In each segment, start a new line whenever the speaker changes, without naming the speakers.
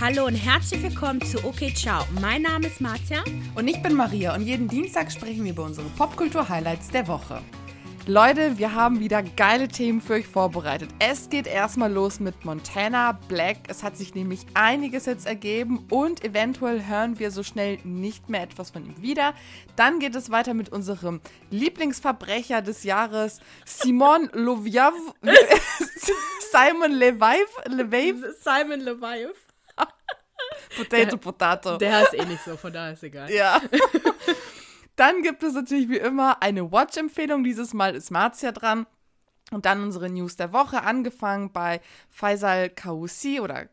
Hallo und herzlich willkommen zu Okay Ciao. Mein Name ist Marzia.
Und ich bin Maria und jeden Dienstag sprechen wir über unsere Popkultur-Highlights der Woche. Leute, wir haben wieder geile Themen für euch vorbereitet. Es geht erstmal los mit Montana Black. Es hat sich nämlich einiges jetzt ergeben und eventuell hören wir so schnell nicht mehr etwas von ihm wieder. Dann geht es weiter mit unserem Lieblingsverbrecher des Jahres, Simon Loviav. Simon Levive.
Levive. Simon Levive.
Potato, der, Potato.
Der ist eh nicht so, von daher ist egal.
Ja. Dann gibt es natürlich wie immer eine Watch-Empfehlung. Dieses Mal ist Marzia dran. Und dann unsere News der Woche, angefangen bei Faisal Kaussi oder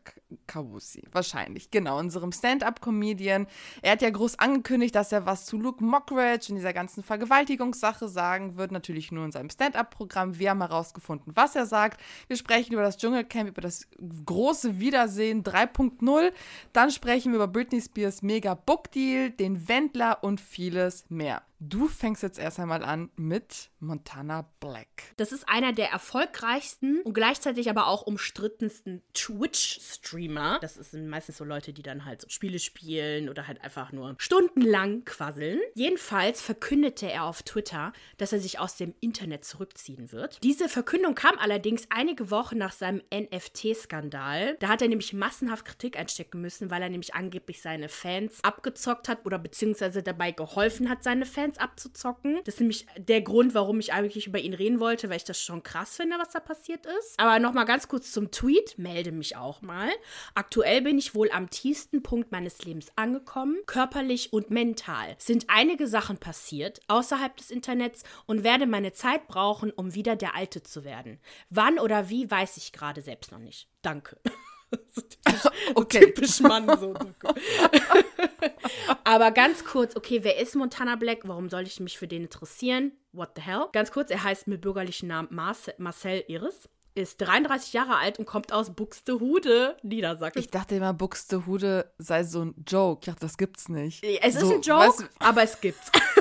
Kawusi, wahrscheinlich, genau, unserem Stand-up-Comedian. Er hat ja groß angekündigt, dass er was zu Luke Mockridge und dieser ganzen Vergewaltigungssache sagen wird, natürlich nur in seinem Stand-up-Programm. Wir haben herausgefunden, was er sagt. Wir sprechen über das Dschungelcamp, über das große Wiedersehen 3.0. Dann sprechen wir über Britney Spears Mega Book Deal, den Wendler und vieles mehr. Du fängst jetzt erst einmal an mit Montana Black.
Das ist einer der erfolgreichsten und gleichzeitig aber auch umstrittensten Twitch-Streamer. Das sind meistens so Leute, die dann halt so Spiele spielen oder halt einfach nur stundenlang quasseln. Jedenfalls verkündete er auf Twitter, dass er sich aus dem Internet zurückziehen wird. Diese Verkündung kam allerdings einige Wochen nach seinem NFT-Skandal. Da hat er nämlich massenhaft Kritik einstecken müssen, weil er nämlich angeblich seine Fans abgezockt hat oder beziehungsweise dabei geholfen hat, seine Fans abzuzocken. Das ist nämlich der Grund, warum ich eigentlich über ihn reden wollte, weil ich das schon krass finde, was da passiert ist. Aber nochmal ganz kurz zum Tweet. Melde mich auch mal. Aktuell bin ich wohl am tiefsten Punkt meines Lebens angekommen. Körperlich und mental sind einige Sachen passiert außerhalb des Internets und werde meine Zeit brauchen, um wieder der Alte zu werden. Wann oder wie, weiß ich gerade selbst noch nicht. Danke.
so typisch, okay. typisch Mann. So.
Aber ganz kurz, okay, wer ist Montana Black? Warum soll ich mich für den interessieren? What the hell? Ganz kurz, er heißt mit bürgerlichen Namen Marcel, Marcel Iris ist 33 Jahre alt und kommt aus Buxtehude, Niedersachsen.
Ich dachte immer, Buxtehude sei so ein Joke. Ich dachte, das gibt's nicht.
Es
so,
ist ein Joke, weißt, aber es gibt's.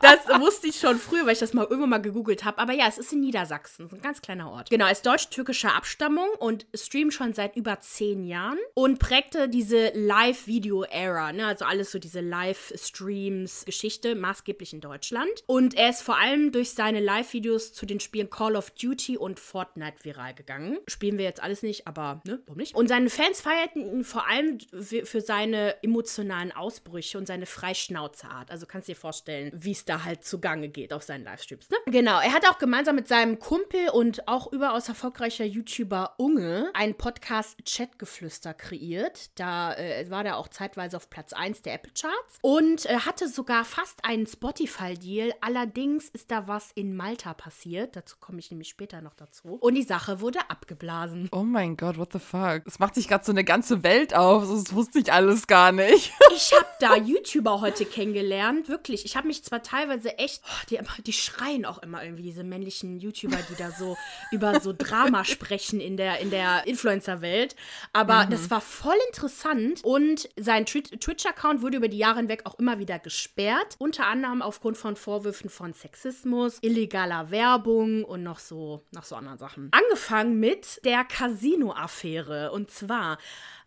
das wusste ich schon früher, weil ich das mal irgendwann mal gegoogelt habe. Aber ja, es ist in Niedersachsen, ein ganz kleiner Ort. Genau, ist deutsch-türkischer Abstammung und streamt schon seit über zehn Jahren und prägte diese Live-Video-Ära, ne? also alles so diese Live-Streams-Geschichte, maßgeblich in Deutschland. Und er ist vor allem durch seine Live-Videos zu den Spielen Call of Duty und Fortnite viral gegangen. Spielen wir jetzt alles nicht, aber ne, warum nicht? Und seine Fans feierten ihn vor allem für seine emotionalen Ausbrüche und seine Freischnauzeart. Also kannst du dir vorstellen, wie es da halt zugange geht auf seinen Livestreams. Ne? Genau, er hat auch gemeinsam mit seinem Kumpel und auch überaus erfolgreicher YouTuber Unge einen Podcast Chatgeflüster kreiert. Da äh, war der auch zeitweise auf Platz 1 der Apple Charts und äh, hatte sogar fast einen Spotify-Deal. Allerdings ist da was in Malta passiert. Dazu komme ich nämlich später noch dazu. Und die Sache wurde abgeblasen.
Oh mein Gott, what the fuck? Es macht sich gerade so eine ganze Welt auf. Das wusste ich alles gar nicht.
ich habe da YouTuber heute kennengelernt. Wirklich. Ich habe mich zwar teilweise echt, oh, die, die schreien auch immer irgendwie, diese männlichen YouTuber, die da so über so Drama sprechen in der, in der Influencer-Welt. Aber mhm. das war voll interessant und sein Twitch-Account wurde über die Jahre hinweg auch immer wieder gesperrt. Unter anderem aufgrund von Vorwürfen von Sexismus, illegaler Werbung und noch so, noch so anderen Sachen. Angefangen mit der Casino-Affäre. Und zwar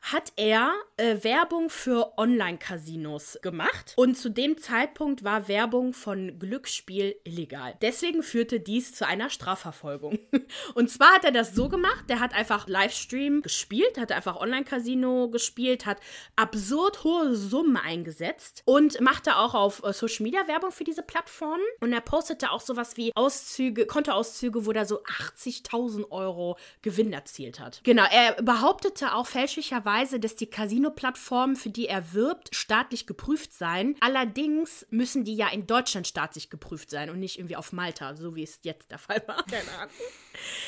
hat er äh, Werbung für Online-Casinos gemacht. Und zu dem Zeitpunkt war Werbung von Glücksspiel illegal. Deswegen führte dies zu einer Strafverfolgung. Und zwar hat er das so gemacht, der hat einfach Livestream gespielt, hat einfach Online-Casino gespielt, hat absurd hohe Summen eingesetzt und machte auch auf äh, Social Media Werbung für diese Plattformen. Und er postete auch sowas wie Auszüge, Kontoauszüge, wo er so 80.000 Euro Gewinn erzielt hat. Genau, er behauptete auch fälschlicherweise, Weise, dass die Casino-Plattformen, für die er wirbt, staatlich geprüft seien. Allerdings müssen die ja in Deutschland staatlich geprüft sein und nicht irgendwie auf Malta, so wie es jetzt der Fall war. Keine Ahnung.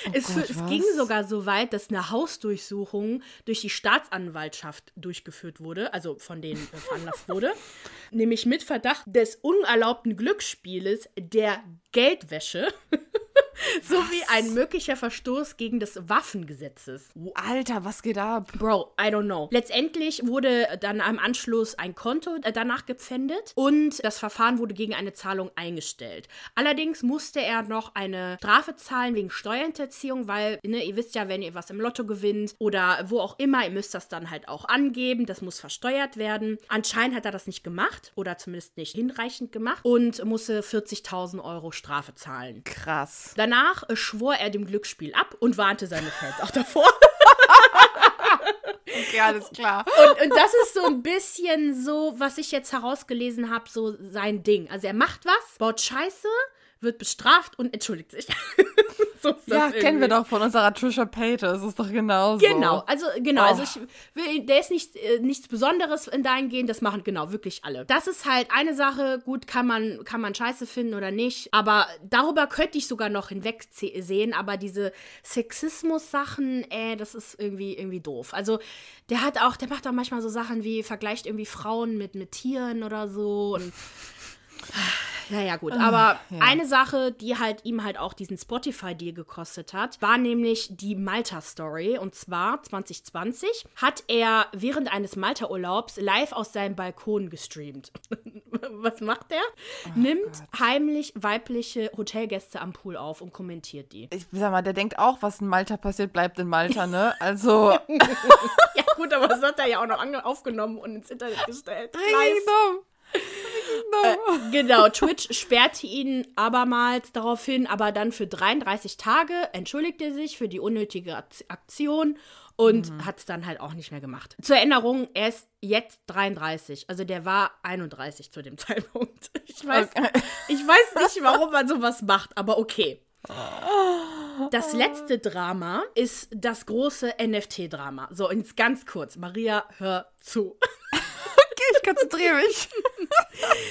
Oh es, Gott, es ging sogar so weit, dass eine Hausdurchsuchung durch die Staatsanwaltschaft durchgeführt wurde, also von denen äh, veranlasst wurde, nämlich mit Verdacht des unerlaubten Glücksspieles der Geldwäsche Sowie ein möglicher Verstoß gegen das Waffengesetzes.
Alter, was geht ab?
Bro, I don't know. Letztendlich wurde dann im Anschluss ein Konto äh, danach gepfändet und das Verfahren wurde gegen eine Zahlung eingestellt. Allerdings musste er noch eine Strafe zahlen wegen Steuerhinterziehung, weil, ne, ihr wisst ja, wenn ihr was im Lotto gewinnt oder wo auch immer, ihr müsst das dann halt auch angeben, das muss versteuert werden. Anscheinend hat er das nicht gemacht oder zumindest nicht hinreichend gemacht und musste 40.000 Euro Strafe zahlen.
Krass.
Danach äh, schwor er dem Glücksspiel ab und warnte seine Fans auch davor.
Okay, alles klar.
Und, und das ist so ein bisschen so, was ich jetzt herausgelesen habe, so sein Ding. Also er macht was, baut Scheiße, wird bestraft und entschuldigt sich.
so ist ja, das kennen wir doch von unserer Trisha Paytas. Das ist doch genauso.
Genau, also genau, oh. also ich will, der ist nicht, äh, nichts Besonderes in dein Gehen, das machen genau wirklich alle. Das ist halt eine Sache, gut, kann man, kann man scheiße finden oder nicht, aber darüber könnte ich sogar noch hinwegsehen, aber diese Sexismus-Sachen, äh, das ist irgendwie, irgendwie doof. Also der hat auch, der macht auch manchmal so Sachen wie, vergleicht irgendwie Frauen mit, mit Tieren oder so und naja, gut. Ah, aber ja. eine Sache, die halt ihm halt auch diesen Spotify-Deal gekostet hat, war nämlich die Malta-Story. Und zwar 2020 hat er während eines Malta-Urlaubs live aus seinem Balkon gestreamt. Was macht er? Oh Nimmt Gott. heimlich weibliche Hotelgäste am Pool auf und kommentiert die.
Ich sag mal, der denkt auch, was in Malta passiert, bleibt in Malta, ne? Also.
ja, gut, aber das hat er ja auch noch aufgenommen und ins Internet gestellt.
Live.
Äh, genau, Twitch sperrte ihn abermals daraufhin, aber dann für 33 Tage entschuldigte er sich für die unnötige Aktion und mhm. hat es dann halt auch nicht mehr gemacht. Zur Erinnerung, er ist jetzt 33, also der war 31 zu dem Zeitpunkt. Ich weiß, okay. ich weiß nicht, warum man sowas macht, aber okay. Das letzte Drama ist das große NFT-Drama. So, und ganz kurz. Maria, hör zu
konzentriere mich.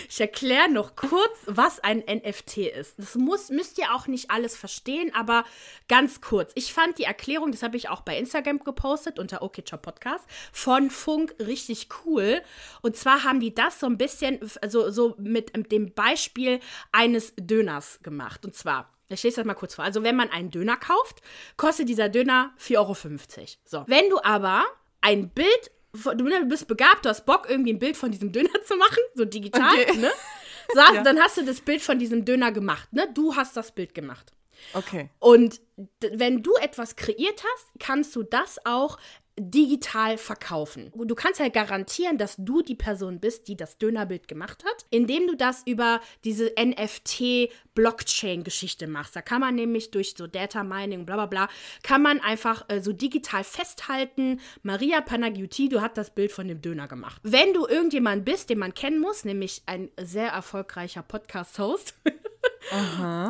Ich erkläre noch kurz, was ein NFT ist. Das muss, müsst ihr auch nicht alles verstehen, aber ganz kurz. Ich fand die Erklärung, das habe ich auch bei Instagram gepostet unter OKCHOP Podcast, von Funk richtig cool. Und zwar haben die das so ein bisschen, also so mit dem Beispiel eines Döners gemacht. Und zwar, ich lese das mal kurz vor. Also, wenn man einen Döner kauft, kostet dieser Döner 4,50 Euro. So. Wenn du aber ein Bild du bist begabt, du hast Bock, irgendwie ein Bild von diesem Döner zu machen, so digital, okay. ne? So, ja. Dann hast du das Bild von diesem Döner gemacht, ne? Du hast das Bild gemacht.
Okay.
Und wenn du etwas kreiert hast, kannst du das auch digital verkaufen. Du kannst halt garantieren, dass du die Person bist, die das Dönerbild gemacht hat, indem du das über diese NFT-Blockchain-Geschichte machst. Da kann man nämlich durch so Data Mining, bla bla bla, kann man einfach äh, so digital festhalten, Maria Panagioti, du hast das Bild von dem Döner gemacht. Wenn du irgendjemand bist, den man kennen muss, nämlich ein sehr erfolgreicher Podcast-Host,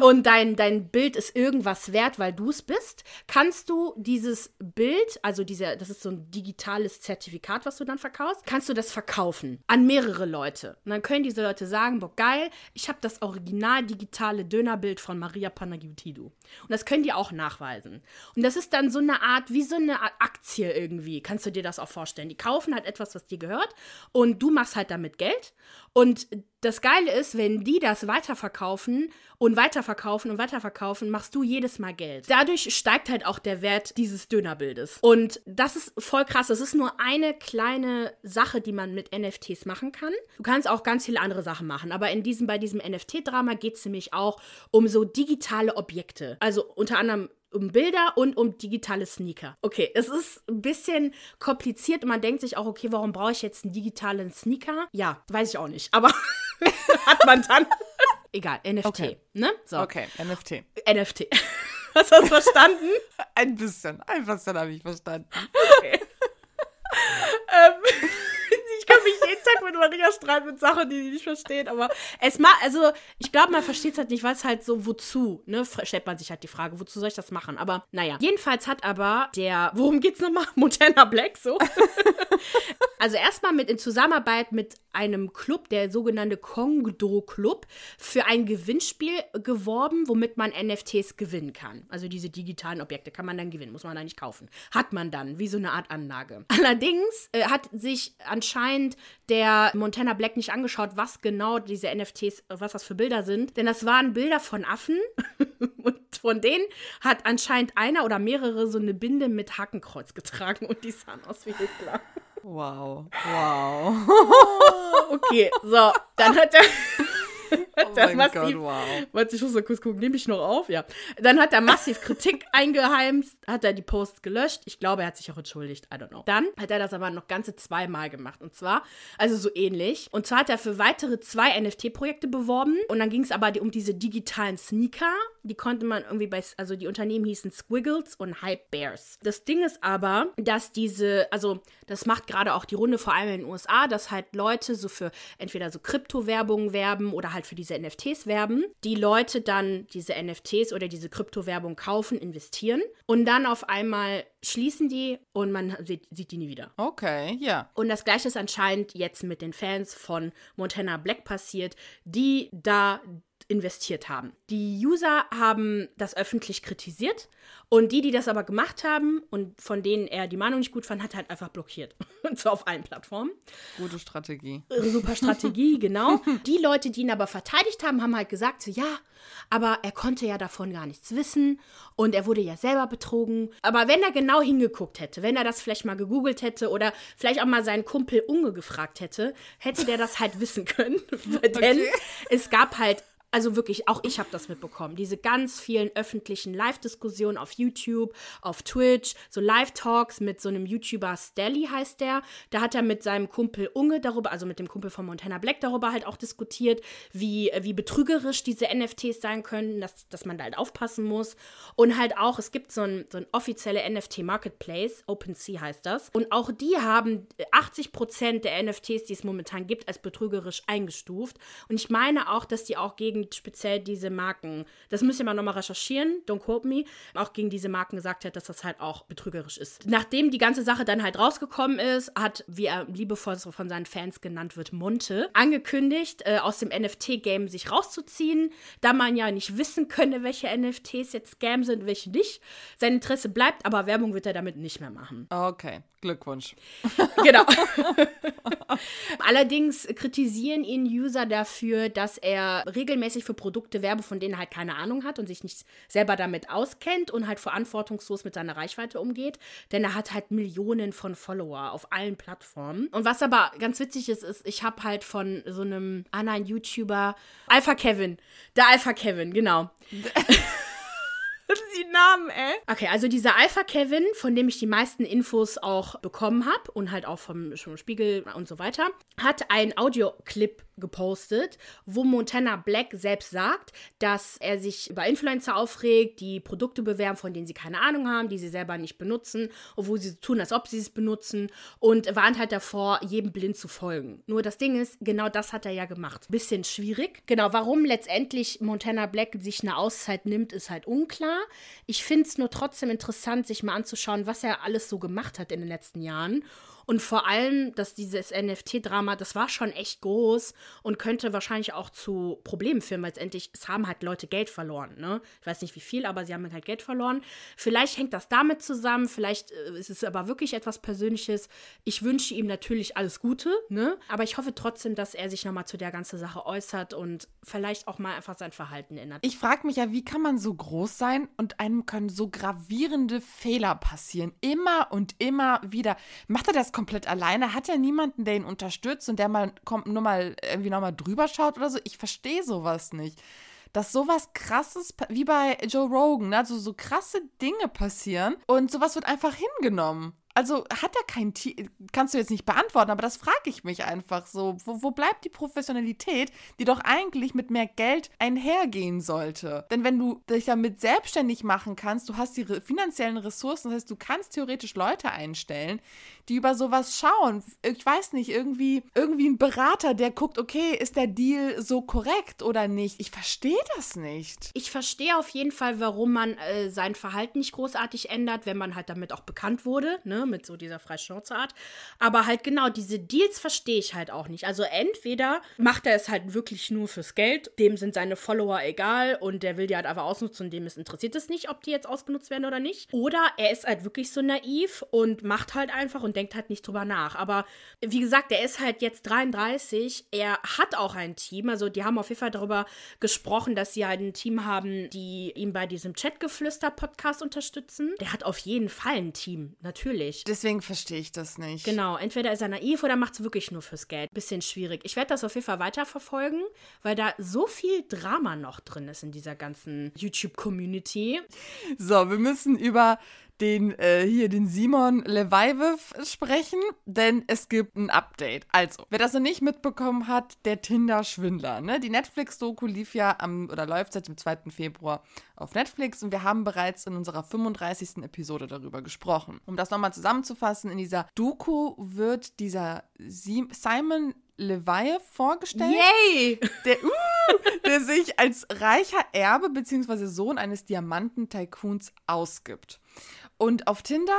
und dein, dein Bild ist irgendwas wert, weil du es bist, kannst du dieses Bild, also diese, das ist so ein digitales Zertifikat, was du dann verkaufst, kannst du das verkaufen an mehrere Leute. Und dann können diese Leute sagen, boah, geil, ich habe das original digitale Dönerbild von Maria Panagiotidou. Und das können die auch nachweisen. Und das ist dann so eine Art, wie so eine Art Aktie irgendwie, kannst du dir das auch vorstellen. Die kaufen halt etwas, was dir gehört und du machst halt damit Geld. Und das Geile ist, wenn die das weiterverkaufen und weiterverkaufen und weiterverkaufen, machst du jedes Mal Geld. Dadurch steigt halt auch der Wert dieses Dönerbildes. Und das ist voll krass. Das ist nur eine kleine Sache, die man mit NFTs machen kann. Du kannst auch ganz viele andere Sachen machen. Aber in diesem, bei diesem NFT-Drama geht es nämlich auch um so digitale Objekte. Also unter anderem um Bilder und um digitale Sneaker. Okay, es ist ein bisschen kompliziert und man denkt sich auch, okay, warum brauche ich jetzt einen digitalen Sneaker? Ja, weiß ich auch nicht, aber hat man dann. Egal, NFT,
okay.
ne?
So. Okay, NFT.
NFT. Hast du das verstanden?
ein bisschen, ein bisschen habe ich verstanden.
Okay. ähm, Tag mit Maria streiten mit Sachen, die sie nicht versteht. Aber es mal, also ich glaube, man versteht es halt nicht, weil es halt so, wozu, ne? Stellt man sich halt die Frage, wozu soll ich das machen? Aber naja. Jedenfalls hat aber der, worum geht's nochmal? Montana Black, so. Also erstmal mit in Zusammenarbeit mit einem Club, der sogenannte Kongdo Club, für ein Gewinnspiel geworben, womit man NFTs gewinnen kann. Also diese digitalen Objekte kann man dann gewinnen, muss man da nicht kaufen. Hat man dann, wie so eine Art Anlage. Allerdings äh, hat sich anscheinend der Montana Black nicht angeschaut, was genau diese NFTs, was das für Bilder sind. Denn das waren Bilder von Affen und von denen hat anscheinend einer oder mehrere so eine Binde mit Hakenkreuz getragen und die sahen aus wie Hitler.
Wow, wow.
Okay, so, dann hat er.
Oh mein Gott,
massiv,
wow.
Warte, ich muss mal kurz gucken, nehme ich noch auf? Ja. Dann hat er massiv Kritik eingeheimst, hat er die Posts gelöscht. Ich glaube, er hat sich auch entschuldigt, I don't know. Dann hat er das aber noch ganze zweimal gemacht. Und zwar, also so ähnlich. Und zwar hat er für weitere zwei NFT-Projekte beworben. Und dann ging es aber um diese digitalen Sneaker. Die konnte man irgendwie bei, also die Unternehmen hießen Squiggles und Hype Bears. Das Ding ist aber, dass diese, also das macht gerade auch die Runde, vor allem in den USA, dass halt Leute so für entweder so Kryptowerbung werben oder halt für diese NFTs werben. Die Leute dann diese NFTs oder diese Kryptowerbung kaufen, investieren und dann auf einmal schließen die und man sieht, sieht die nie wieder.
Okay, ja.
Und das gleiche ist anscheinend jetzt mit den Fans von Montana Black passiert, die da investiert haben. Die User haben das öffentlich kritisiert und die, die das aber gemacht haben und von denen er die Meinung nicht gut fand, hat halt einfach blockiert. Und zwar auf allen Plattformen.
Gute Strategie.
Super Strategie, genau. Die Leute, die ihn aber verteidigt haben, haben halt gesagt, so, ja, aber er konnte ja davon gar nichts wissen und er wurde ja selber betrogen. Aber wenn er genau hingeguckt hätte, wenn er das vielleicht mal gegoogelt hätte oder vielleicht auch mal seinen Kumpel Unge gefragt hätte, hätte der das halt wissen können. Denn es gab halt also wirklich, auch ich habe das mitbekommen. Diese ganz vielen öffentlichen Live-Diskussionen auf YouTube, auf Twitch, so Live-Talks mit so einem YouTuber Stelly heißt der. Da hat er mit seinem Kumpel Unge darüber, also mit dem Kumpel von Montana Black darüber halt auch diskutiert, wie, wie betrügerisch diese NFTs sein können, dass, dass man da halt aufpassen muss. Und halt auch, es gibt so ein, so ein offizielle NFT-Marketplace, OpenSea heißt das. Und auch die haben 80% der NFTs, die es momentan gibt, als betrügerisch eingestuft. Und ich meine auch, dass die auch gegen speziell diese Marken, das müsst ihr mal nochmal recherchieren, don't quote me, auch gegen diese Marken gesagt hat, dass das halt auch betrügerisch ist. Nachdem die ganze Sache dann halt rausgekommen ist, hat, wie er liebevoll so von seinen Fans genannt wird, Monte, angekündigt, äh, aus dem NFT-Game sich rauszuziehen, da man ja nicht wissen könne, welche NFTs jetzt Scam sind, welche nicht. Sein Interesse bleibt, aber Werbung wird er damit nicht mehr machen.
Okay, Glückwunsch.
Genau. Allerdings kritisieren ihn User dafür, dass er regelmäßig für Produkte werbe, von denen er halt keine Ahnung hat und sich nicht selber damit auskennt und halt verantwortungslos mit seiner Reichweite umgeht. Denn er hat halt Millionen von Follower auf allen Plattformen. Und was aber ganz witzig ist, ist, ich habe halt von so einem anderen YouTuber, Alpha Kevin, der Alpha Kevin, genau. die Namen, ey. Okay, also dieser Alpha Kevin, von dem ich die meisten Infos auch bekommen habe und halt auch vom, vom Spiegel und so weiter, hat einen Audioclip gepostet, wo Montana Black selbst sagt, dass er sich über Influencer aufregt, die Produkte bewerben, von denen sie keine Ahnung haben, die sie selber nicht benutzen, obwohl sie tun, als ob sie es benutzen und warnt halt davor, jedem blind zu folgen. Nur das Ding ist, genau das hat er ja gemacht. Bisschen schwierig. Genau, warum letztendlich Montana Black sich eine Auszeit nimmt, ist halt unklar. Ich finde es nur trotzdem interessant, sich mal anzuschauen, was er alles so gemacht hat in den letzten Jahren. Und vor allem, dass dieses NFT-Drama, das war schon echt groß und könnte wahrscheinlich auch zu Problemen führen, weil letztendlich, es haben halt Leute Geld verloren, ne? Ich weiß nicht wie viel, aber sie haben halt Geld verloren. Vielleicht hängt das damit zusammen, vielleicht äh, ist es aber wirklich etwas Persönliches. Ich wünsche ihm natürlich alles Gute, ne? Aber ich hoffe trotzdem, dass er sich nochmal zu der ganzen Sache äußert und vielleicht auch mal einfach sein Verhalten ändert.
Ich frage mich ja, wie kann man so groß sein und einem können so gravierende Fehler passieren? Immer und immer wieder. Macht er das komplett alleine? Hat er niemanden, der ihn unterstützt und der mal kommt, nur mal irgendwie nochmal drüber schaut oder so? Ich verstehe sowas nicht. Dass sowas krasses, wie bei Joe Rogan, ne? also so krasse Dinge passieren und sowas wird einfach hingenommen. Also hat er kein Team, kannst du jetzt nicht beantworten, aber das frage ich mich einfach so. Wo, wo bleibt die Professionalität, die doch eigentlich mit mehr Geld einhergehen sollte? Denn wenn du dich damit selbstständig machen kannst, du hast die finanziellen Ressourcen, das heißt, du kannst theoretisch Leute einstellen, die über sowas schauen. Ich weiß nicht, irgendwie, irgendwie ein Berater, der guckt, okay, ist der Deal so korrekt oder nicht? Ich verstehe das nicht.
Ich verstehe auf jeden Fall, warum man äh, sein Verhalten nicht großartig ändert, wenn man halt damit auch bekannt wurde. Ne? mit so dieser Freischnauzeart. Aber halt genau, diese Deals verstehe ich halt auch nicht. Also entweder macht er es halt wirklich nur fürs Geld, dem sind seine Follower egal und der will die halt einfach ausnutzen und dem ist interessiert es nicht, ob die jetzt ausgenutzt werden oder nicht. Oder er ist halt wirklich so naiv und macht halt einfach und denkt halt nicht drüber nach. Aber wie gesagt, er ist halt jetzt 33, er hat auch ein Team, also die haben auf jeden Fall darüber gesprochen, dass sie halt ein Team haben, die ihm bei diesem Chatgeflüster-Podcast unterstützen. Der hat auf jeden Fall ein Team, natürlich.
Deswegen verstehe ich das nicht.
Genau, entweder ist er naiv oder macht es wirklich nur fürs Geld. Bisschen schwierig. Ich werde das auf jeden Fall weiterverfolgen, weil da so viel Drama noch drin ist in dieser ganzen YouTube-Community.
So, wir müssen über den äh, hier den Simon Levivev sprechen, denn es gibt ein Update. Also, wer das noch nicht mitbekommen hat, der Tinder-Schwindler. Ne? Die Netflix-Doku lief ja am oder läuft seit dem 2. Februar auf Netflix und wir haben bereits in unserer 35. Episode darüber gesprochen. Um das nochmal zusammenzufassen, in dieser Doku wird dieser Simon Levive vorgestellt.
Yay!
Der, uh, der sich als reicher Erbe bzw. Sohn eines Diamanten-Tycoons ausgibt. Und auf Tinder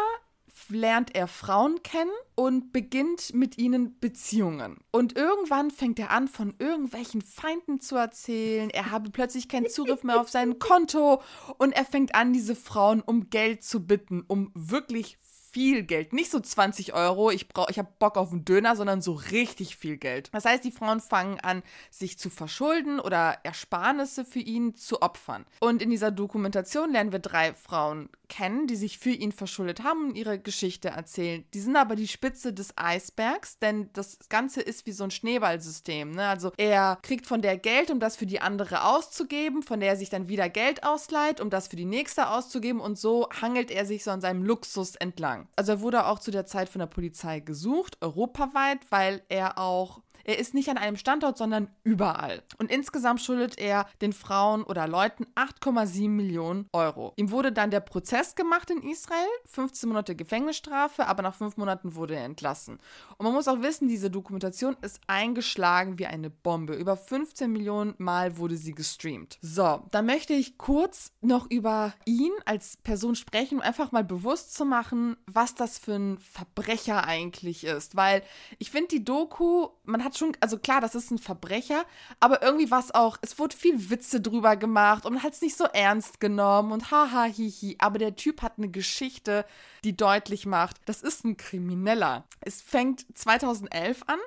lernt er Frauen kennen und beginnt mit ihnen Beziehungen. Und irgendwann fängt er an, von irgendwelchen Feinden zu erzählen. Er habe plötzlich keinen Zugriff mehr auf sein Konto und er fängt an, diese Frauen um Geld zu bitten, um wirklich viel Geld. Nicht so 20 Euro, ich, brauch, ich habe Bock auf einen Döner, sondern so richtig viel Geld. Das heißt, die Frauen fangen an, sich zu verschulden oder Ersparnisse für ihn zu opfern. Und in dieser Dokumentation lernen wir drei Frauen kennen, die sich für ihn verschuldet haben und ihre Geschichte erzählen. Die sind aber die Spitze des Eisbergs, denn das Ganze ist wie so ein Schneeballsystem. Ne? Also er kriegt von der Geld, um das für die andere auszugeben, von der er sich dann wieder Geld ausleiht, um das für die nächste auszugeben und so hangelt er sich so an seinem Luxus entlang. Also er wurde auch zu der Zeit von der Polizei gesucht, europaweit, weil er auch er ist nicht an einem Standort, sondern überall. Und insgesamt schuldet er den Frauen oder Leuten 8,7 Millionen Euro. Ihm wurde dann der Prozess gemacht in Israel, 15 Monate Gefängnisstrafe, aber nach fünf Monaten wurde er entlassen. Und man muss auch wissen, diese Dokumentation ist eingeschlagen wie eine Bombe. Über 15 Millionen Mal wurde sie gestreamt. So, dann möchte ich kurz noch über ihn als Person sprechen, um einfach mal bewusst zu machen, was das für ein Verbrecher eigentlich ist. Weil ich finde, die Doku, man hat hat schon, also klar, das ist ein Verbrecher, aber irgendwie war es auch, es wurde viel Witze drüber gemacht und hat es nicht so ernst genommen und haha, hihi. Aber der Typ hat eine Geschichte, die deutlich macht, das ist ein Krimineller. Es fängt 2011 an,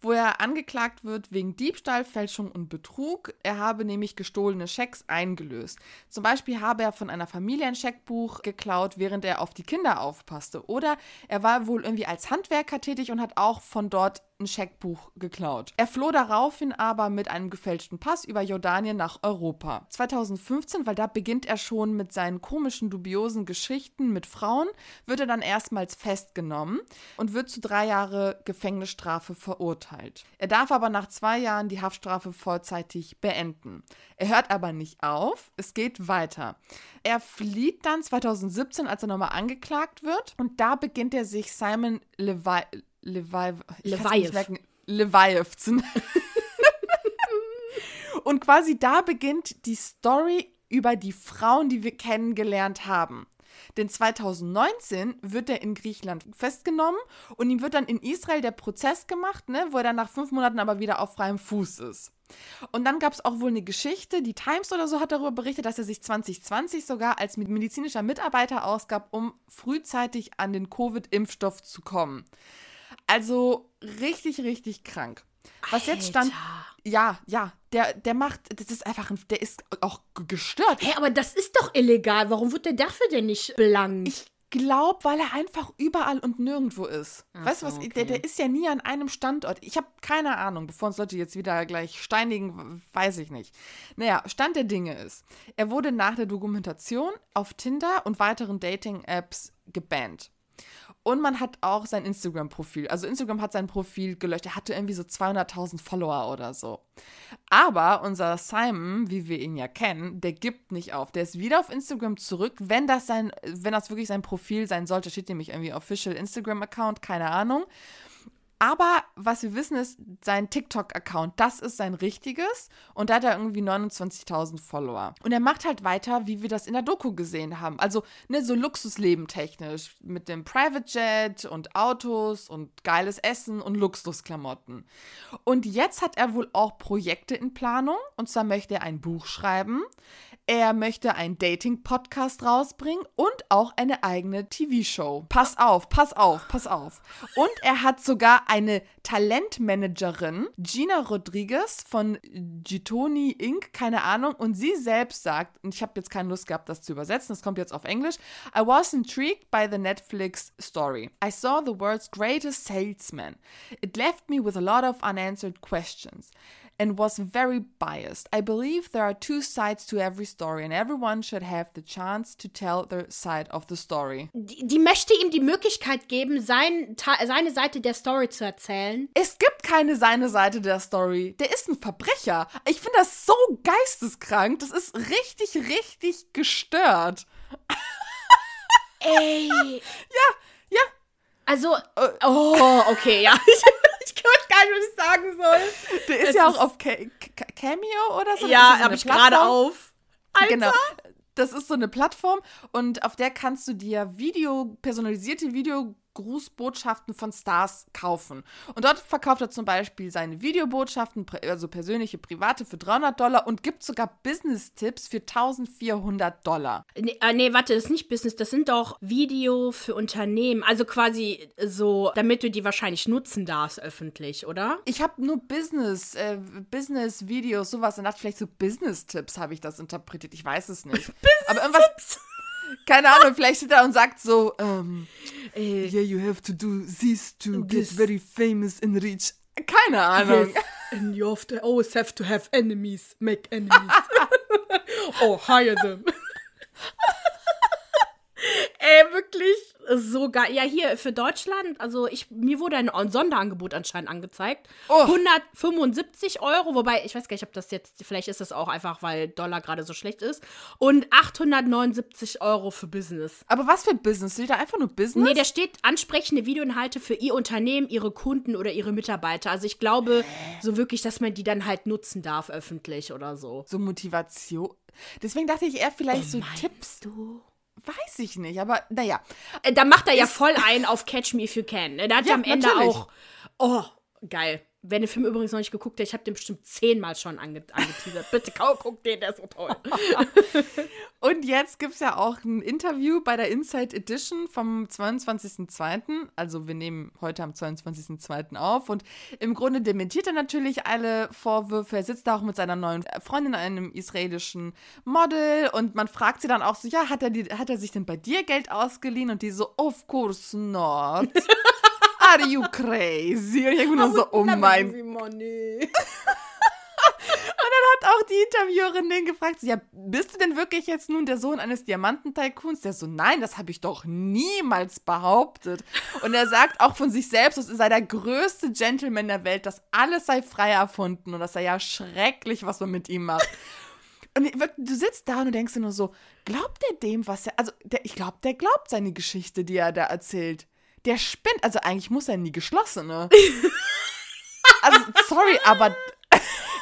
wo er angeklagt wird wegen Diebstahl, Fälschung und Betrug. Er habe nämlich gestohlene Schecks eingelöst. Zum Beispiel habe er von einer Familie ein Scheckbuch geklaut, während er auf die Kinder aufpasste. Oder er war wohl irgendwie als Handwerker tätig und hat auch von dort ein Scheckbuch geklaut. Er floh daraufhin aber mit einem gefälschten Pass über Jordanien nach Europa. 2015, weil da beginnt er schon mit seinen komischen, dubiosen Geschichten mit Frauen, wird er dann erstmals festgenommen und wird zu drei Jahre Gefängnisstrafe verurteilt. Er darf aber nach zwei Jahren die Haftstrafe vorzeitig beenden. Er hört aber nicht auf, es geht weiter. Er flieht dann 2017, als er nochmal angeklagt wird und da beginnt er sich Simon Levi Levi
Leviath.
Leviath zu nennen. Und quasi da beginnt die Story über die Frauen, die wir kennengelernt haben. Denn 2019 wird er in Griechenland festgenommen und ihm wird dann in Israel der Prozess gemacht, ne, wo er dann nach fünf Monaten aber wieder auf freiem Fuß ist. Und dann gab es auch wohl eine Geschichte, die Times oder so hat darüber berichtet, dass er sich 2020 sogar als medizinischer Mitarbeiter ausgab, um frühzeitig an den Covid-Impfstoff zu kommen. Also richtig, richtig krank. Was
Alter.
jetzt stand. Ja, ja, der, der macht, das ist einfach, ein, der ist auch gestört.
Hä, hey, aber das ist doch illegal. Warum wird der dafür denn nicht belangt?
Ich glaube, weil er einfach überall und nirgendwo ist. Ach weißt du was? Okay. Der, der ist ja nie an einem Standort. Ich habe keine Ahnung, bevor uns Leute jetzt wieder gleich steinigen, weiß ich nicht. Naja, Stand der Dinge ist, er wurde nach der Dokumentation auf Tinder und weiteren Dating-Apps gebannt. Und man hat auch sein Instagram-Profil. Also Instagram hat sein Profil gelöscht. Er hatte irgendwie so 200.000 Follower oder so. Aber unser Simon, wie wir ihn ja kennen, der gibt nicht auf. Der ist wieder auf Instagram zurück, wenn das sein, wenn das wirklich sein Profil sein sollte, steht nämlich irgendwie Official Instagram-Account, keine Ahnung. Aber was wir wissen ist, sein TikTok-Account, das ist sein richtiges. Und da hat er irgendwie 29.000 Follower. Und er macht halt weiter, wie wir das in der Doku gesehen haben. Also, ne, so Luxusleben technisch. Mit dem Private Jet und Autos und geiles Essen und Luxusklamotten. Und jetzt hat er wohl auch Projekte in Planung. Und zwar möchte er ein Buch schreiben. Er möchte einen Dating-Podcast rausbringen und auch eine eigene TV-Show. Pass auf, pass auf, pass auf. Und er hat sogar eine Talentmanagerin, Gina Rodriguez von Gitoni Inc., keine Ahnung. Und sie selbst sagt, und ich habe jetzt keine Lust gehabt, das zu übersetzen, das kommt jetzt auf Englisch. I was intrigued by the Netflix story. I saw the world's greatest salesman. It left me with a lot of unanswered questions and was very biased. I believe there are two sides to every story and everyone should have the chance to tell their side of the story.
Die, die möchte ihm die Möglichkeit geben, sein, seine Seite der Story zu erzählen.
Es gibt keine seine Seite der Story. Der ist ein Verbrecher. Ich finde das so geisteskrank. Das ist richtig, richtig gestört.
Ey.
ja, ja.
Also, äh, oh, okay, ja. ich weiß gar nicht, was ich sagen soll.
Der ist es ja auch auf Ca Ca Cameo oder so.
Ja, habe ich gerade auf.
Alter. Genau. Das ist so eine Plattform und auf der kannst du dir Video, personalisierte Video Grußbotschaften von Stars kaufen. Und dort verkauft er zum Beispiel seine Videobotschaften, also persönliche, private, für 300 Dollar und gibt sogar Business-Tipps für 1400 Dollar.
Nee, äh, nee, warte, das ist nicht Business, das sind doch Video für Unternehmen. Also quasi so, damit du die wahrscheinlich nutzen darfst öffentlich, oder?
Ich habe nur Business, äh, Business-Videos, sowas. Und dachte vielleicht so Business-Tipps habe ich das interpretiert. Ich weiß es nicht.
Aber irgendwas
keine Ahnung, vielleicht steht er und sagt so, um, ähm, yeah, you have to do this to this. get very famous and rich. Keine Ahnung. Yes.
And you have to always have to have enemies, make enemies. oh, hire them. Ey, wirklich so geil. Ja, hier für Deutschland, also ich, mir wurde ein, Sonderangebot anscheinend angezeigt. Oh. 175 Euro, wobei, ich weiß gar nicht, ob das jetzt, vielleicht ist das auch einfach, weil Dollar gerade so schlecht ist. Und 879 Euro für Business.
Aber was für Business? Steht da einfach nur Business?
Nee, da steht ansprechende Videoinhalte für ihr Unternehmen, ihre Kunden oder ihre Mitarbeiter. Also ich glaube so wirklich, dass man die dann halt nutzen darf, öffentlich oder so.
So Motivation. Deswegen dachte ich eher vielleicht oh, so Tipps.
du?
Weiß ich nicht, aber naja.
Äh, da macht er ja voll ein auf Catch Me If You Can. Ne? Da hat ja, am Ende natürlich. auch. Oh, geil. Wer den Film übrigens noch nicht geguckt hat, ich habe den bestimmt zehnmal schon ange angeteasert. Bitte guck den, der ist so toll.
Und jetzt gibt es ja auch ein Interview bei der Inside Edition vom 22.02. Also wir nehmen heute am 22.02. auf. Und im Grunde dementiert er natürlich alle Vorwürfe. Er sitzt da auch mit seiner neuen Freundin, einem israelischen Model. Und man fragt sie dann auch so, ja, hat er, die, hat er sich denn bei dir Geld ausgeliehen? Und die so, of course not. Are you crazy? Und ich denke nur so, oh mein. Und dann hat auch die Interviewerin den gefragt, ja, bist du denn wirklich jetzt nun der Sohn eines Diamanten-Tycoons? Der so, nein, das habe ich doch niemals behauptet. Und er sagt auch von sich selbst, das sei der größte Gentleman der Welt, das alles sei frei erfunden und das sei ja schrecklich, was man mit ihm macht. Und du sitzt da und du denkst dir nur so, glaubt er dem, was er, also der, ich glaube, der glaubt seine Geschichte, die er da erzählt. Der spinnt, also eigentlich muss er nie geschlossen, ne? also, sorry, aber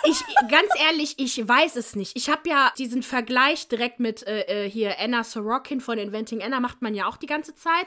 ich, ganz ehrlich, ich weiß es nicht. Ich habe ja diesen Vergleich direkt mit äh, äh, hier Anna Sorokin von Inventing Anna, macht man ja auch die ganze Zeit.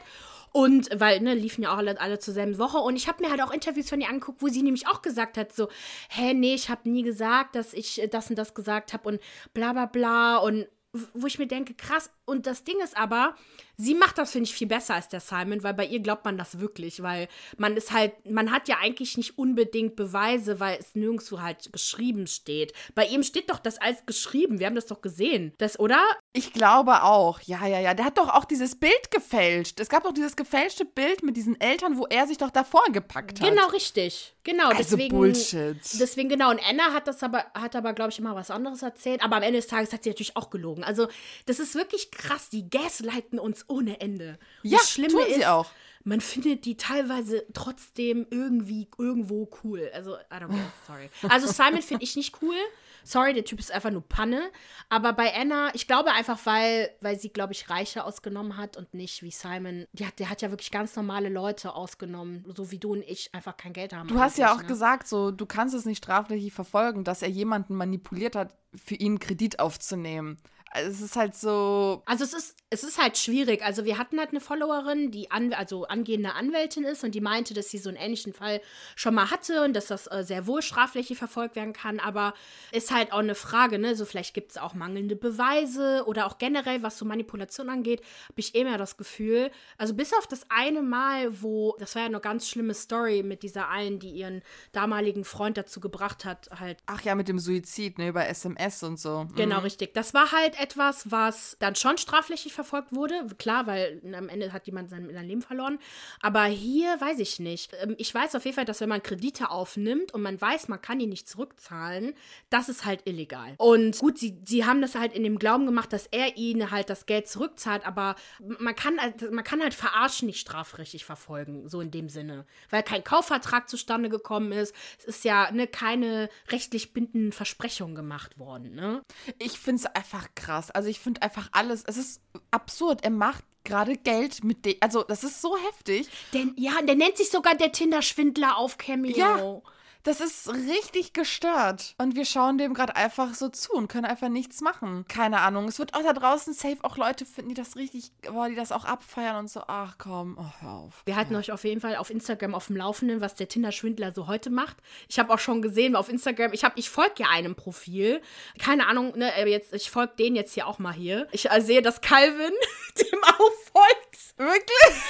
Und weil, ne, liefen ja auch alle, alle zur selben Woche. Und ich habe mir halt auch Interviews von ihr angeguckt, wo sie nämlich auch gesagt hat: so, hä, nee, ich habe nie gesagt, dass ich äh, das und das gesagt habe und bla bla bla. Und wo ich mir denke, krass. Und das Ding ist aber, sie macht das, finde ich, viel besser als der Simon, weil bei ihr glaubt man das wirklich, weil man ist halt, man hat ja eigentlich nicht unbedingt Beweise, weil es nirgendwo halt geschrieben steht. Bei ihm steht doch das als geschrieben, wir haben das doch gesehen. Das, oder?
Ich glaube auch, ja, ja, ja. Der hat doch auch dieses Bild gefälscht. Es gab doch dieses gefälschte Bild mit diesen Eltern, wo er sich doch davor gepackt hat.
Genau, richtig. Genau,
also
deswegen.
Bullshit.
Deswegen, genau. Und Anna hat das aber, hat aber, glaube ich, immer was anderes erzählt. Aber am Ende des Tages hat sie natürlich auch gelogen Augen. Also, das ist wirklich krass. Die gaslighten uns ohne Ende.
Ja,
das Schlimme
tun sie
ist,
auch.
man findet die teilweise trotzdem irgendwie irgendwo cool. Also, I don't care, sorry. Also, Simon finde ich nicht cool. Sorry, der Typ ist einfach nur Panne. Aber bei Anna, ich glaube einfach, weil, weil sie, glaube ich, Reiche ausgenommen hat und nicht wie Simon. Die hat, der hat ja wirklich ganz normale Leute ausgenommen, so wie du und ich einfach kein Geld haben.
Du hast ja auch
ne?
gesagt, so, du kannst es nicht strafrechtlich verfolgen, dass er jemanden manipuliert hat, für ihn Kredit aufzunehmen. Also es ist halt so.
Also es ist, es ist halt schwierig. Also wir hatten halt eine Followerin, die an, also angehende Anwältin ist und die meinte, dass sie so einen ähnlichen Fall schon mal hatte und dass das äh, sehr wohl strafrechtlich verfolgt werden kann. Aber ist halt auch eine Frage, ne? So vielleicht gibt es auch mangelnde Beweise oder auch generell, was so Manipulation angeht, habe ich eh mehr das Gefühl. Also bis auf das eine Mal, wo, das war ja eine ganz schlimme Story mit dieser einen, die ihren damaligen Freund dazu gebracht hat, halt
Ach ja, mit dem Suizid, ne, über SMS und so.
Genau,
Mhm.
richtig. Das war halt etwas, was dann schon strafrechtlich verfolgt wurde. Klar, weil am Ende hat jemand sein, sein Leben verloren. Aber hier weiß ich nicht. Ähm, Ich weiß auf jeden Fall, dass wenn man Kredite aufnimmt und man weiß, man kann die nicht zurückzahlen, das ist halt illegal. Und gut, sie, sie haben das halt in dem Glauben gemacht, dass er ihnen halt das Geld zurückzahlt, aber man kann, man kann halt Verarschen nicht strafrechtlich verfolgen, so in dem Sinne. Weil kein Kaufvertrag zustande gekommen ist. Es ist ja ne, keine rechtlich bindenden Versprechungen gemacht worden, ne?
Ich finde es einfach krass. Also ich finde einfach alles, es ist absurd. Er macht gerade Geld mit dem, also das ist so heftig.
Denn, ja, der nennt sich sogar der Tinder-Schwindler auf Cameo.
Ja. Das ist richtig gestört. Und wir schauen dem gerade einfach so zu und können einfach nichts machen. Keine Ahnung. Es wird auch da draußen safe auch Leute finden, die das richtig, boah, die das auch abfeiern und so, ach komm, oh, hör auf.
Wir halten euch auf jeden Fall auf Instagram auf dem Laufenden, was der Tinder-Schwindler so heute macht. Ich habe auch schon gesehen auf Instagram, ich, ich folge ja einem Profil. Keine Ahnung, ne, aber jetzt, ich folge den jetzt hier auch mal hier. Ich äh, sehe, dass Calvin dem auch folgt.
Wirklich?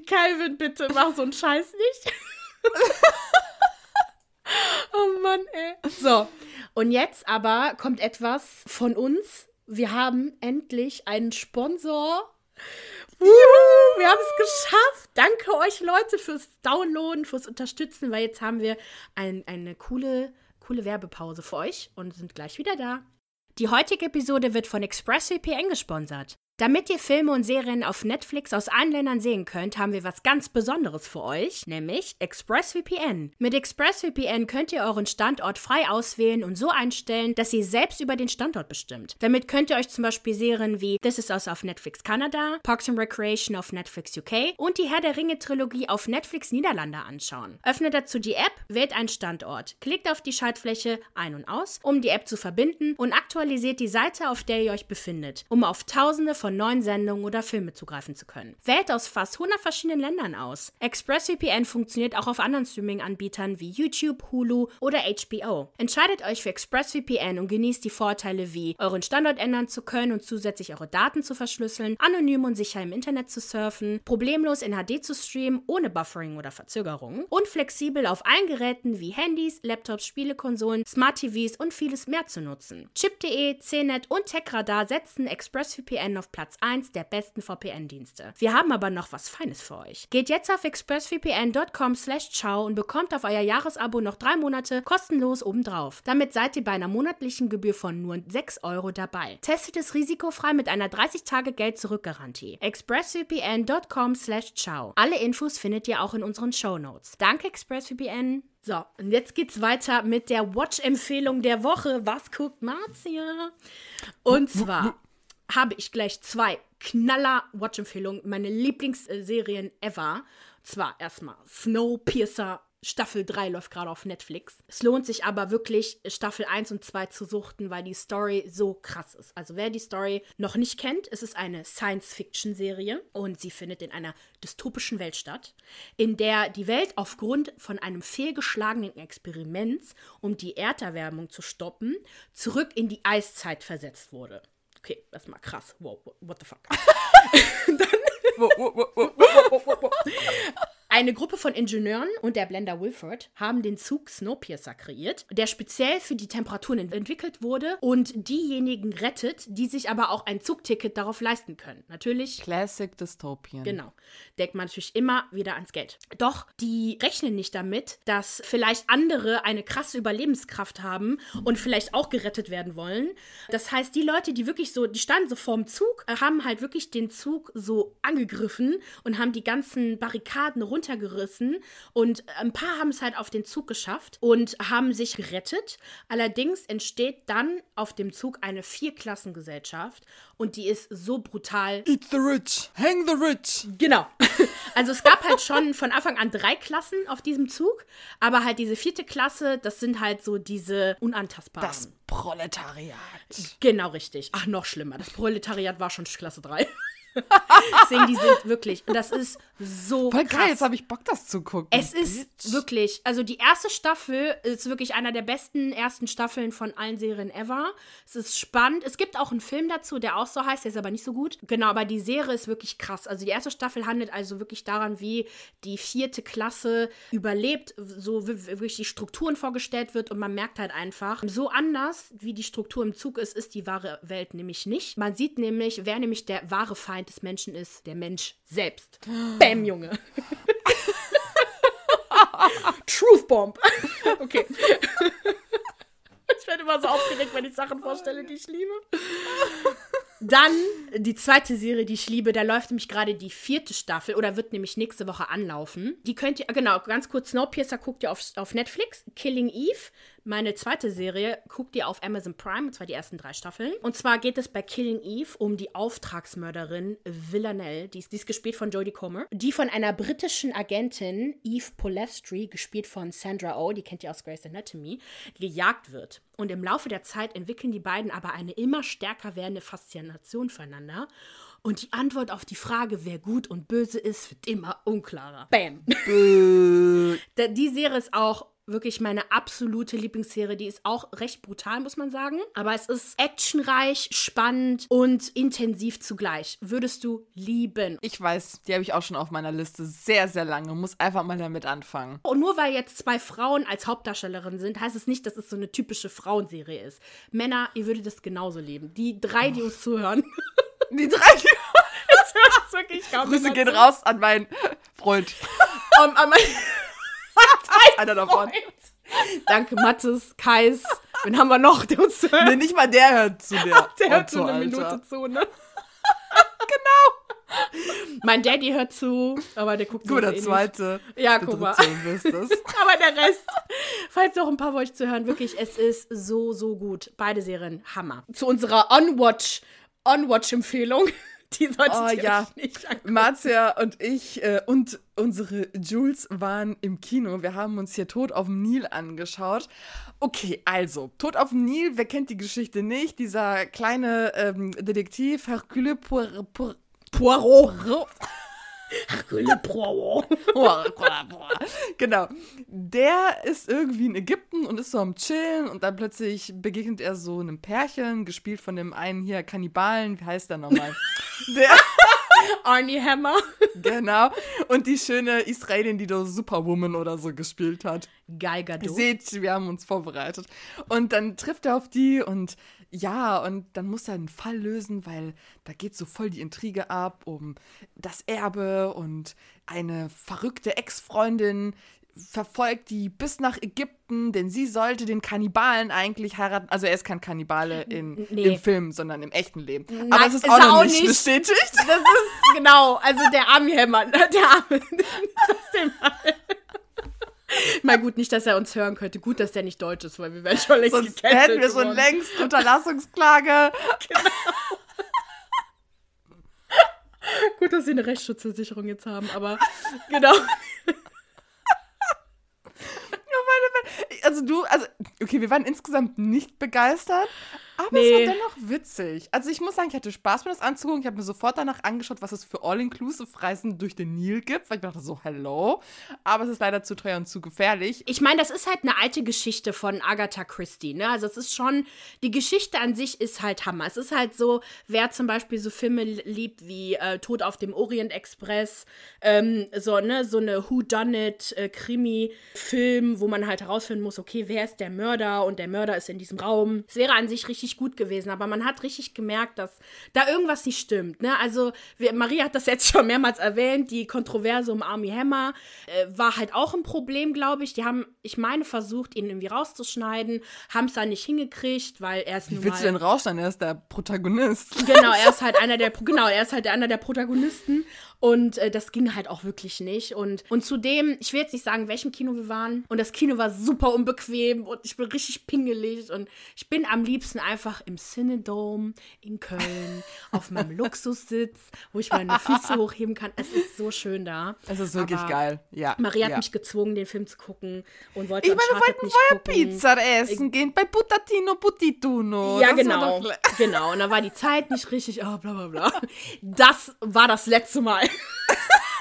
Calvin, bitte mach so einen Scheiß nicht. oh Mann, ey. So, und jetzt aber kommt etwas von uns. Wir haben endlich einen Sponsor. Juhu, wir haben es geschafft. Danke euch Leute fürs Downloaden, fürs Unterstützen, weil jetzt haben wir ein, eine coole, coole Werbepause für euch und sind gleich wieder da. Die heutige Episode wird von ExpressVPN gesponsert. Damit ihr Filme und Serien auf Netflix aus allen Ländern sehen könnt, haben wir was ganz Besonderes für euch, nämlich ExpressVPN. Mit ExpressVPN könnt ihr euren Standort frei auswählen und so einstellen, dass ihr selbst über den Standort bestimmt. Damit könnt ihr euch zum Beispiel Serien wie This Is Us auf Netflix Kanada, Parks and Recreation auf Netflix UK und die Herr der Ringe Trilogie auf Netflix Niederlande anschauen. Öffnet dazu die App, wählt einen Standort, klickt auf die Schaltfläche ein und aus, um die App zu verbinden und aktualisiert die Seite, auf der ihr euch befindet, um auf tausende von neuen Sendungen oder Filme zugreifen zu können. Wählt aus fast 100 verschiedenen Ländern aus. ExpressVPN funktioniert auch auf anderen Streaming-Anbietern wie YouTube, Hulu oder HBO. Entscheidet euch für ExpressVPN und genießt die Vorteile wie euren Standort ändern zu können und zusätzlich eure Daten zu verschlüsseln, anonym und sicher im Internet zu surfen, problemlos in HD zu streamen, ohne Buffering oder Verzögerungen und flexibel auf allen Geräten wie Handys, Laptops, Spielekonsolen, Smart TVs und vieles mehr zu nutzen. Chip.de, CNET und TechRadar setzen ExpressVPN auf Platz 1 der besten VPN-Dienste. Wir haben aber noch was Feines für euch. Geht jetzt auf expressvpn.com slash ciao und bekommt auf euer Jahresabo noch drei Monate kostenlos obendrauf. Damit seid ihr bei einer monatlichen Gebühr von nur 6 Euro dabei. Testet es risikofrei mit einer 30-Tage-Geld-Zurück-Garantie. expressvpn.com slash ciao. Alle Infos findet ihr auch in unseren Shownotes. Danke ExpressVPN. So, und jetzt geht's weiter mit der Watch-Empfehlung der Woche. Was guckt Marzia? Und zwar habe ich gleich zwei Knaller-Watch-Empfehlungen, meine Lieblingsserien ever. Zwar erstmal Snowpiercer. Staffel 3 läuft gerade auf Netflix. Es lohnt sich aber wirklich, Staffel 1 und 2 zu suchten, weil die Story so krass ist. Also wer die Story noch nicht kennt, es ist eine Science-Fiction-Serie und sie findet in einer dystopischen Welt statt, in der die Welt aufgrund von einem fehlgeschlagenen Experiments, um die Erderwärmung zu stoppen, zurück in die Eiszeit versetzt wurde. Okay, das ist mal krass. Wow, what the fuck.
Wo.
Eine Gruppe von Ingenieuren und der Blender Wilford haben den Zug Snowpiercer kreiert, der speziell für die Temperaturen ent- entwickelt wurde und diejenigen rettet, die sich aber auch ein Zugticket darauf leisten können. Natürlich
Classic Dystopian.
Genau. Denkt man natürlich immer wieder ans Geld. Doch die rechnen nicht damit, dass vielleicht andere eine krasse Überlebenskraft haben und vielleicht auch gerettet werden wollen. Das heißt, die Leute, die wirklich so, die standen so vorm Zug, äh, haben halt wirklich den Zug so angegriffen und haben die ganzen Barrikaden runtergerissen. Und ein paar haben es halt auf den Zug geschafft und haben sich gerettet. Allerdings entsteht dann auf dem Zug eine Vierklassengesellschaft und die ist so brutal
Eat the rich, hang the rich.
Genau. Also es gab halt schon von Anfang an drei Klassen auf diesem Zug, aber halt diese vierte Klasse, das sind halt so diese unantastbaren.
Das Proletariat.
genau richtig. Ach, noch schlimmer. Das Proletariat war schon Klasse 3. Deswegen, die sind wirklich, und das ist so
Voll
krass.
geil, jetzt habe ich Bock, das zu gucken.
Es ist
Bitch.
wirklich, also die erste Staffel ist wirklich einer der besten ersten Staffeln von allen Serien ever. Es ist spannend. Es gibt auch einen Film dazu, der auch so heißt, der ist aber nicht so gut. Genau, aber die Serie ist wirklich krass. Also die erste Staffel handelt also wirklich daran, wie die vierte Klasse überlebt, so wirklich die Strukturen vorgestellt wird und man merkt halt einfach, so anders wie die Struktur im Zug ist, ist die wahre Welt nämlich nicht. Man sieht nämlich, wer nämlich der wahre Feind des Menschen ist, der Mensch selbst. Bäm, Junge. Truth Bomb. Okay. Ich werde immer so aufgeregt, wenn ich Sachen vorstelle, die ich liebe. Dann die zweite Serie, die ich liebe, da läuft nämlich gerade die vierte Staffel oder wird nämlich nächste Woche anlaufen. Die könnt ihr, genau, ganz kurz, Snowpiercer guckt ihr auf, auf Netflix. Killing Eve, meine zweite Serie, guckt ihr auf Amazon Prime, und zwar die ersten drei Staffeln. Und zwar geht es bei Killing Eve um die Auftragsmörderin Villanelle, die ist, die ist gespielt von Jodie Comer, die von einer britischen Agentin, Eve Polestri, gespielt von Sandra Oh, die kennt ihr aus Grey's Anatomy, gejagt wird. Und im Laufe der Zeit entwickeln die beiden aber eine immer stärker werdende Faszination füreinander. Und die Antwort auf die Frage, wer gut und böse ist, wird immer unklarer. Bam. Die Serie ist auch wirklich meine absolute Lieblingsserie. Die ist auch recht brutal, muss man sagen. Aber es ist actionreich, spannend und intensiv zugleich. Würdest du lieben.
Ich weiß, die habe ich auch schon auf meiner Liste sehr, sehr lange. Muss einfach mal damit anfangen.
Und nur weil jetzt zwei Frauen als Hauptdarstellerin sind, heißt es nicht, dass es so eine typische Frauenserie ist. Männer, ihr würdet das genauso leben. Die drei, die uns zuhören.
Die drei
das hört wirklich kaum
Grüße gehen raus an meinen Freund.
Um, um,
Einer davon.
Danke, Mathis, Kais. Wen haben wir noch, der uns zuhört?
Nee, nicht mal der hört zu der.
Der hört
Otto,
so eine
Alter.
Minute zu, ne? genau. Mein Daddy hört zu, aber der guckt
Guck mal,
sowas
der
eh
zweite.
Nicht. Ja,
Der
guck mal. Aber der Rest, falls noch ein paar wollt zu hören, wirklich, es ist so, so gut. Beide Serien, Hammer. Zu unserer On-Watch, On-Watch-Empfehlung. Die solltet
Oh,
ihr
ja.
nicht angucken.
Marzia und ich äh, und unsere Jules waren im Kino. Wir haben uns hier Tod auf dem Nil angeschaut. Okay, also, Tod auf dem Nil, wer kennt die Geschichte nicht? Dieser kleine ähm, Detektiv Hercule Poirot. Poir
Poirot. Poirot.
genau. Der ist irgendwie in Ägypten und ist so am Chillen und dann plötzlich begegnet er so einem Pärchen, gespielt von dem einen hier Kannibalen. Wie heißt der nochmal? der.
Arnie Hammer.
Genau. Und die schöne Israelin, die da Superwoman oder so gespielt hat.
Gadot.
seht, wir haben uns vorbereitet. Und dann trifft er auf die und ja, und dann muss er einen Fall lösen, weil da geht so voll die Intrige ab um das Erbe und eine verrückte Ex-Freundin verfolgt die bis nach Ägypten, denn sie sollte den Kannibalen eigentlich heiraten. Also er ist kein Kannibale in,
Nee.
im Film, sondern im echten Leben.
Nein,
Aber es ist
ist
auch noch
auch
nicht
nicht.
bestätigt.
Das ist, genau, also der Army Hammer. Der Arme. Trotzdem mal. Mal gut, nicht, dass er uns hören könnte. Gut, dass der nicht deutsch ist, weil wir wären schon längst
Sonst hätten wir schon längst Unterlassungsklage.
Gut, dass sie eine Rechtsschutzversicherung jetzt haben, aber genau.
Also du, also, okay, wir waren insgesamt nicht begeistert, Aber
Nee.
es war dennoch witzig. Also ich muss sagen, ich hatte Spaß, mir das anzugucken. Ich habe mir sofort danach angeschaut, was es für All-Inclusive-Reisen durch den Nil gibt, weil ich dachte so, hello. Aber es ist leider zu teuer und zu gefährlich.
Ich meine, das ist halt eine alte Geschichte von Agatha Christie, ne? Also es ist schon, die Geschichte an sich ist halt Hammer. Es ist halt so, wer zum Beispiel so Filme liebt wie äh, Tod auf dem Orient Express, ähm, so, ne, so eine Who-Done-It-Krimi-Film, wo man halt herausfinden muss, okay, wer ist der Mörder und der Mörder ist in diesem Raum. Es wäre an sich richtig gut gewesen, aber man hat richtig gemerkt, dass da irgendwas nicht stimmt, ne? Also, wir, Maria hat das jetzt schon mehrmals erwähnt, die Kontroverse um Army Hammer äh, war halt auch ein Problem, glaube ich. Die haben, ich meine, versucht, ihn irgendwie rauszuschneiden, haben es dann nicht hingekriegt, weil er ist
Wie willst du denn rausschneiden? Er ist der Protagonist.
Genau, er ist halt einer der genau, er ist halt einer der Protagonisten und äh, das ging halt auch wirklich nicht und und zudem, ich will jetzt nicht sagen, welchem Kino wir waren und das Kino war super unbequem und ich bin richtig pingelig und ich bin am liebsten einfach im Cinedome in Köln auf meinem Luxussitz, wo ich meine Füße hochheben kann. Es ist so schön da.
Es ist wirklich
Aber
geil. Ja.
Maria hat
ja.
mich gezwungen, den Film zu gucken und wollte
Ich meine, wir wollten vorher
gucken.
Pizza essen gehen bei Butatino Butituno.
Ja,
Das
genau.
doch
Genau. Und dann war die Zeit nicht richtig, ah, bla bla bla. Das war das letzte Mal.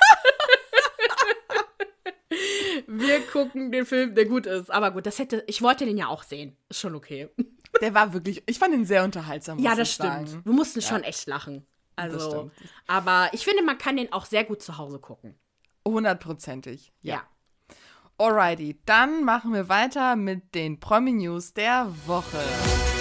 Wir gucken den Film, der gut ist. Aber gut, das hätte, ich wollte den ja auch sehen. Ist schon okay.
Der war wirklich, ich fand ihn sehr unterhaltsam.
Ja, das stimmt.
Sagen.
Wir mussten schon echt lachen. Also, aber ich finde, man kann den auch sehr gut zu Hause gucken.
Hundertprozentig. Ja.
Ja.
Alrighty, dann machen wir weiter mit den Promi-News der Woche.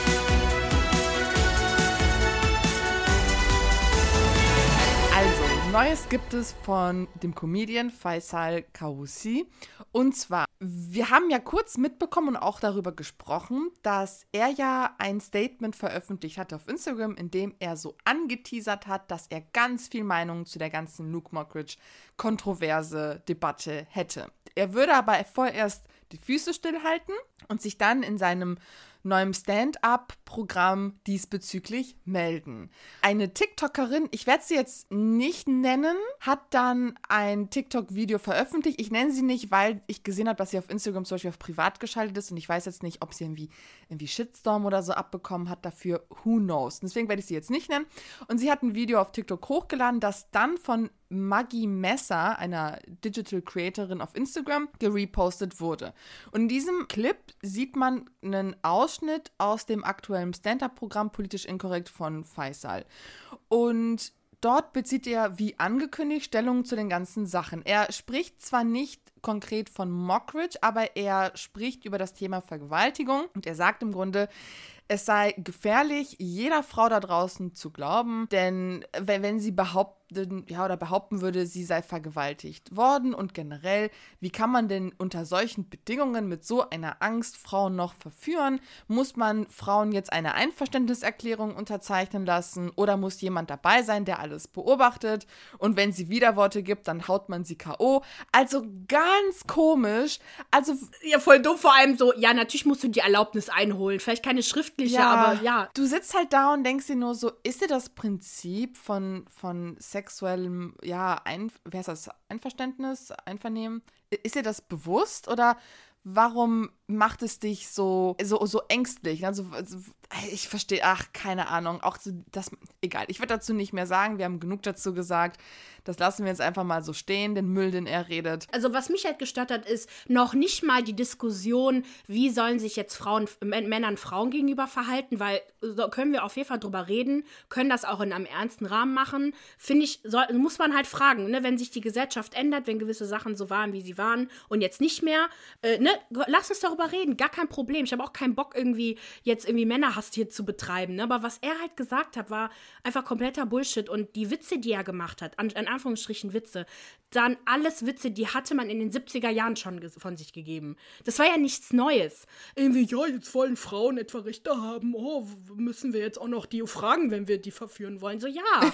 Neues gibt es von dem Comedian Faisal Kaussi. Und zwar, wir haben ja kurz mitbekommen und auch darüber gesprochen, dass er ja ein Statement veröffentlicht hatte auf Instagram, in dem er so angeteasert hat, dass er ganz viel Meinung zu der ganzen Luke Mockridge kontroverse Debatte hätte. Er würde aber vorerst die Füße stillhalten und sich dann in seinem neuem Stand-up-Programm diesbezüglich melden. Eine TikTokerin, ich werde sie jetzt nicht nennen, hat dann ein TikTok-Video veröffentlicht. Ich nenne sie nicht, weil ich gesehen habe, dass sie auf Instagram zum Beispiel auf privat geschaltet ist und ich weiß jetzt nicht, ob sie irgendwie, irgendwie Shitstorm oder so abbekommen hat dafür. Who knows? Deswegen werde ich sie jetzt nicht nennen. Und sie hat ein Video auf TikTok hochgeladen, das dann von Maggie Messer, einer Digital Creatorin auf Instagram, gerepostet wurde. Und in diesem Clip sieht man einen Ausschnitt aus dem aktuellen Stand-Up-Programm Politisch Inkorrekt von Faisal. Und dort bezieht er, wie angekündigt, Stellung zu den ganzen Sachen. Er spricht zwar nicht konkret von Mockridge, aber er spricht über das Thema Vergewaltigung und er sagt im Grunde, es sei gefährlich, jeder Frau da draußen zu glauben, denn wenn, sie behaupten, ja, oder behaupten würde, sie sei vergewaltigt worden und generell, wie kann man denn unter solchen Bedingungen mit so einer Angst Frauen noch verführen? Muss man Frauen jetzt eine Einverständniserklärung unterzeichnen lassen oder muss jemand dabei sein, der alles beobachtet? Und wenn sie Widerworte gibt, dann haut man sie K.O. Also ganz komisch. Also
Ja, voll dumm. Vor allem so, ja, natürlich musst du die Erlaubnis einholen. Vielleicht keine schriftliche, aber ja.
Du sitzt halt da und denkst dir nur so, ist dir das Prinzip von, von sexuellem, ja, ein, wer ist das, Einverständnis, Einvernehmen, ist dir das bewusst oder warum macht es dich so, so, so ängstlich? Also, also ich verstehe, ach, keine Ahnung, auch so, das, egal, ich werde dazu nicht mehr sagen, wir haben genug dazu gesagt, das lassen wir jetzt einfach mal so stehen, den Müll, den er redet.
Also was mich halt gestört hat, ist noch nicht mal die Diskussion, wie sollen sich jetzt Frauen, Männern Frauen gegenüber verhalten, weil so können wir auf jeden Fall drüber reden, können das auch in einem ernsten Rahmen machen. Finde ich, soll, muss man halt fragen, ne, wenn sich die Gesellschaft ändert, wenn gewisse Sachen so waren, wie sie waren und jetzt nicht mehr, äh, ne, lass uns darüber reden, gar kein Problem. Ich habe auch keinen Bock irgendwie jetzt irgendwie Männerhass hier zu betreiben, ne? aber was er halt gesagt hat, war einfach kompletter Bullshit und die Witze, die er gemacht hat, an, in Anführungsstrichen Witze, dann alles Witze, die hatte man in den 70er Jahren schon von sich gegeben. Das war ja nichts Neues. Irgendwie, ja, jetzt wollen Frauen etwa Rechte haben. Oh, müssen wir jetzt auch noch die fragen, wenn wir die verführen wollen? So, ja.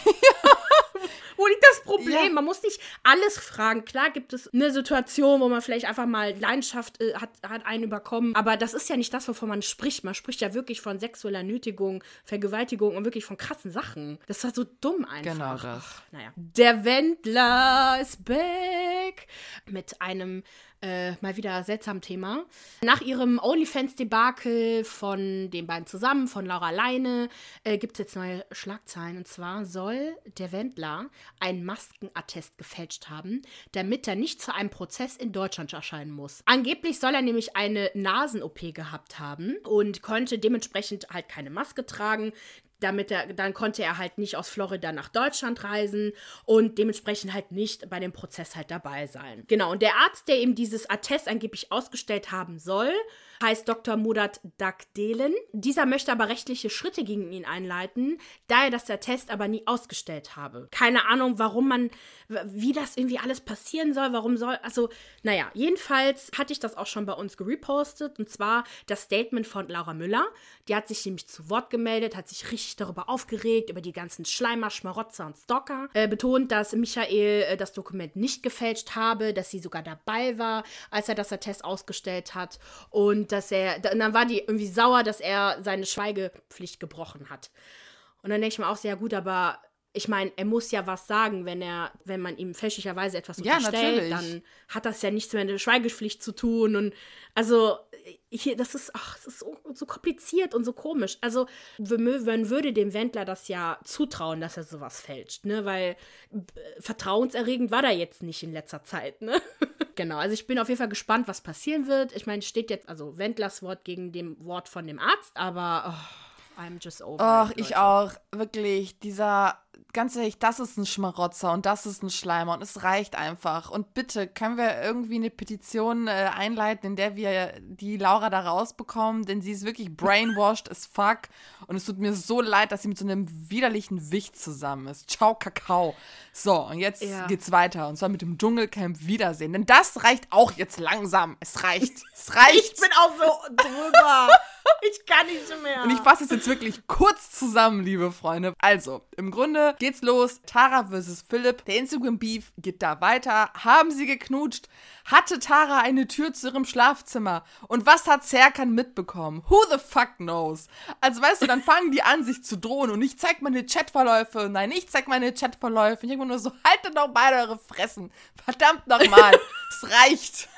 Wo liegt das Problem?
Ja.
Man muss nicht alles fragen. Klar gibt es eine Situation, wo man vielleicht einfach mal Leidenschaft äh, hat, hat einen überkommen. Aber das ist ja nicht das, wovon man spricht. Man spricht ja wirklich von sexueller Nötigung, Vergewaltigung und wirklich von krassen Sachen. Das war so dumm einfach.
Genau das.
Ach, naja. Der Wendler ist back mit einem Äh, mal wieder seltsam Thema. Nach ihrem OnlyFans-Debakel von den beiden zusammen, von Laura Leine, äh, gibt es jetzt neue Schlagzeilen. Und zwar soll der Wendler einen Maskenattest gefälscht haben, damit er nicht zu einem Prozess in Deutschland erscheinen muss. Angeblich soll er nämlich eine Nasen-OP gehabt haben und konnte dementsprechend halt keine Maske tragen damit er, dann konnte er halt nicht aus Florida nach Deutschland reisen und dementsprechend halt nicht bei dem Prozess halt dabei sein. Genau, und der Arzt, der ihm dieses Attest angeblich ausgestellt haben soll, heißt Dr. Mudat Dakdelen. Dieser möchte aber rechtliche Schritte gegen ihn einleiten, da er das Attest aber nie ausgestellt habe. Keine Ahnung, warum man, wie das irgendwie alles passieren soll, warum soll, also, naja, jedenfalls hatte ich das auch schon bei uns gerepostet und zwar das Statement von Laura Müller. Die hat sich nämlich zu Wort gemeldet, hat sich richtig darüber aufgeregt, über die ganzen Schleimer, Schmarotzer und Stalker. Äh, betont, dass Michael äh, das Dokument nicht gefälscht habe, dass sie sogar dabei war, als er das Attest ausgestellt hat und dass er, und dann war die irgendwie sauer, dass er seine Schweigepflicht gebrochen hat. Und dann denke ich mir auch sehr gut, aber ich meine, er muss ja was sagen, wenn er, wenn man ihm fälschlicherweise etwas
ja,
unterstellt,
natürlich.
dann hat das ja nichts mehr mit der Schweigepflicht zu tun. Und also hier, das ist, ach, das ist so, so kompliziert und so komisch. Also, man würde dem Wendler das ja zutrauen, dass er sowas fälscht, ne? Weil äh, vertrauenserregend war da jetzt nicht in letzter Zeit, ne? genau, also ich bin auf jeden Fall gespannt, was passieren wird. Ich meine, steht jetzt also Wendlers Wort gegen dem Wort von dem Arzt, aber oh, I'm just over.
Ach, ich auch. Wirklich, dieser, ganz ehrlich, das ist ein Schmarotzer und das ist ein Schleimer und es reicht einfach. Und bitte, können wir irgendwie eine Petition äh, einleiten, in der wir die Laura da rausbekommen, denn sie ist wirklich brainwashed as fuck und es tut mir so leid, dass sie mit so einem widerlichen Wicht zusammen ist. Ciao, Kakao. So, und jetzt
Ja.
geht's weiter und zwar mit dem Dschungelcamp Wiedersehen, denn das reicht auch jetzt langsam. Es reicht. Es reicht.
Ich bin auch so drüber. ich kann nicht mehr.
Und ich fasse es jetzt wirklich kurz zusammen, liebe Freunde. Also, im Grunde geht's los. Tara versus Philipp. Der Instagram-Beef geht da weiter. Haben sie geknutscht? Hatte Tara eine Tür zu ihrem Schlafzimmer? Und was hat Serkan mitbekommen? Who the fuck knows? Also, weißt du, dann fangen die an, sich zu drohen. Und ich zeig meine Chatverläufe. Nein, ich zeig meine Chatverläufe. Ich denke mir nur so, haltet doch beide eure Fressen. Verdammt nochmal. es reicht.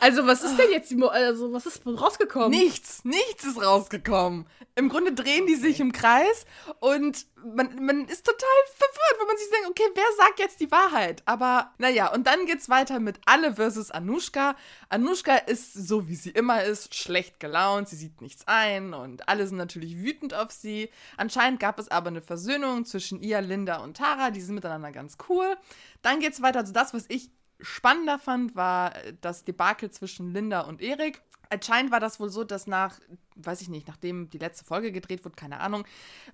Also, was ist denn jetzt die Mo also was ist rausgekommen?
Nichts, nichts ist rausgekommen. Im Grunde drehen die sich im Kreis und man, man ist total verwirrt, wenn man sich denkt, okay, wer sagt jetzt die Wahrheit? Aber naja, und dann geht's weiter mit Alle versus Anushka. Anushka ist so, wie sie immer ist, schlecht gelaunt, sie sieht nichts ein und alle sind natürlich wütend auf sie. Anscheinend gab es aber eine Versöhnung zwischen ihr, Linda und Tara, die sind miteinander ganz cool. Dann geht's weiter, also das, was ich spannender fand, war das Debakel zwischen Linda und Erik. Anscheinend war das wohl so, dass nach, weiß ich nicht, nachdem die letzte Folge gedreht wurde, keine Ahnung,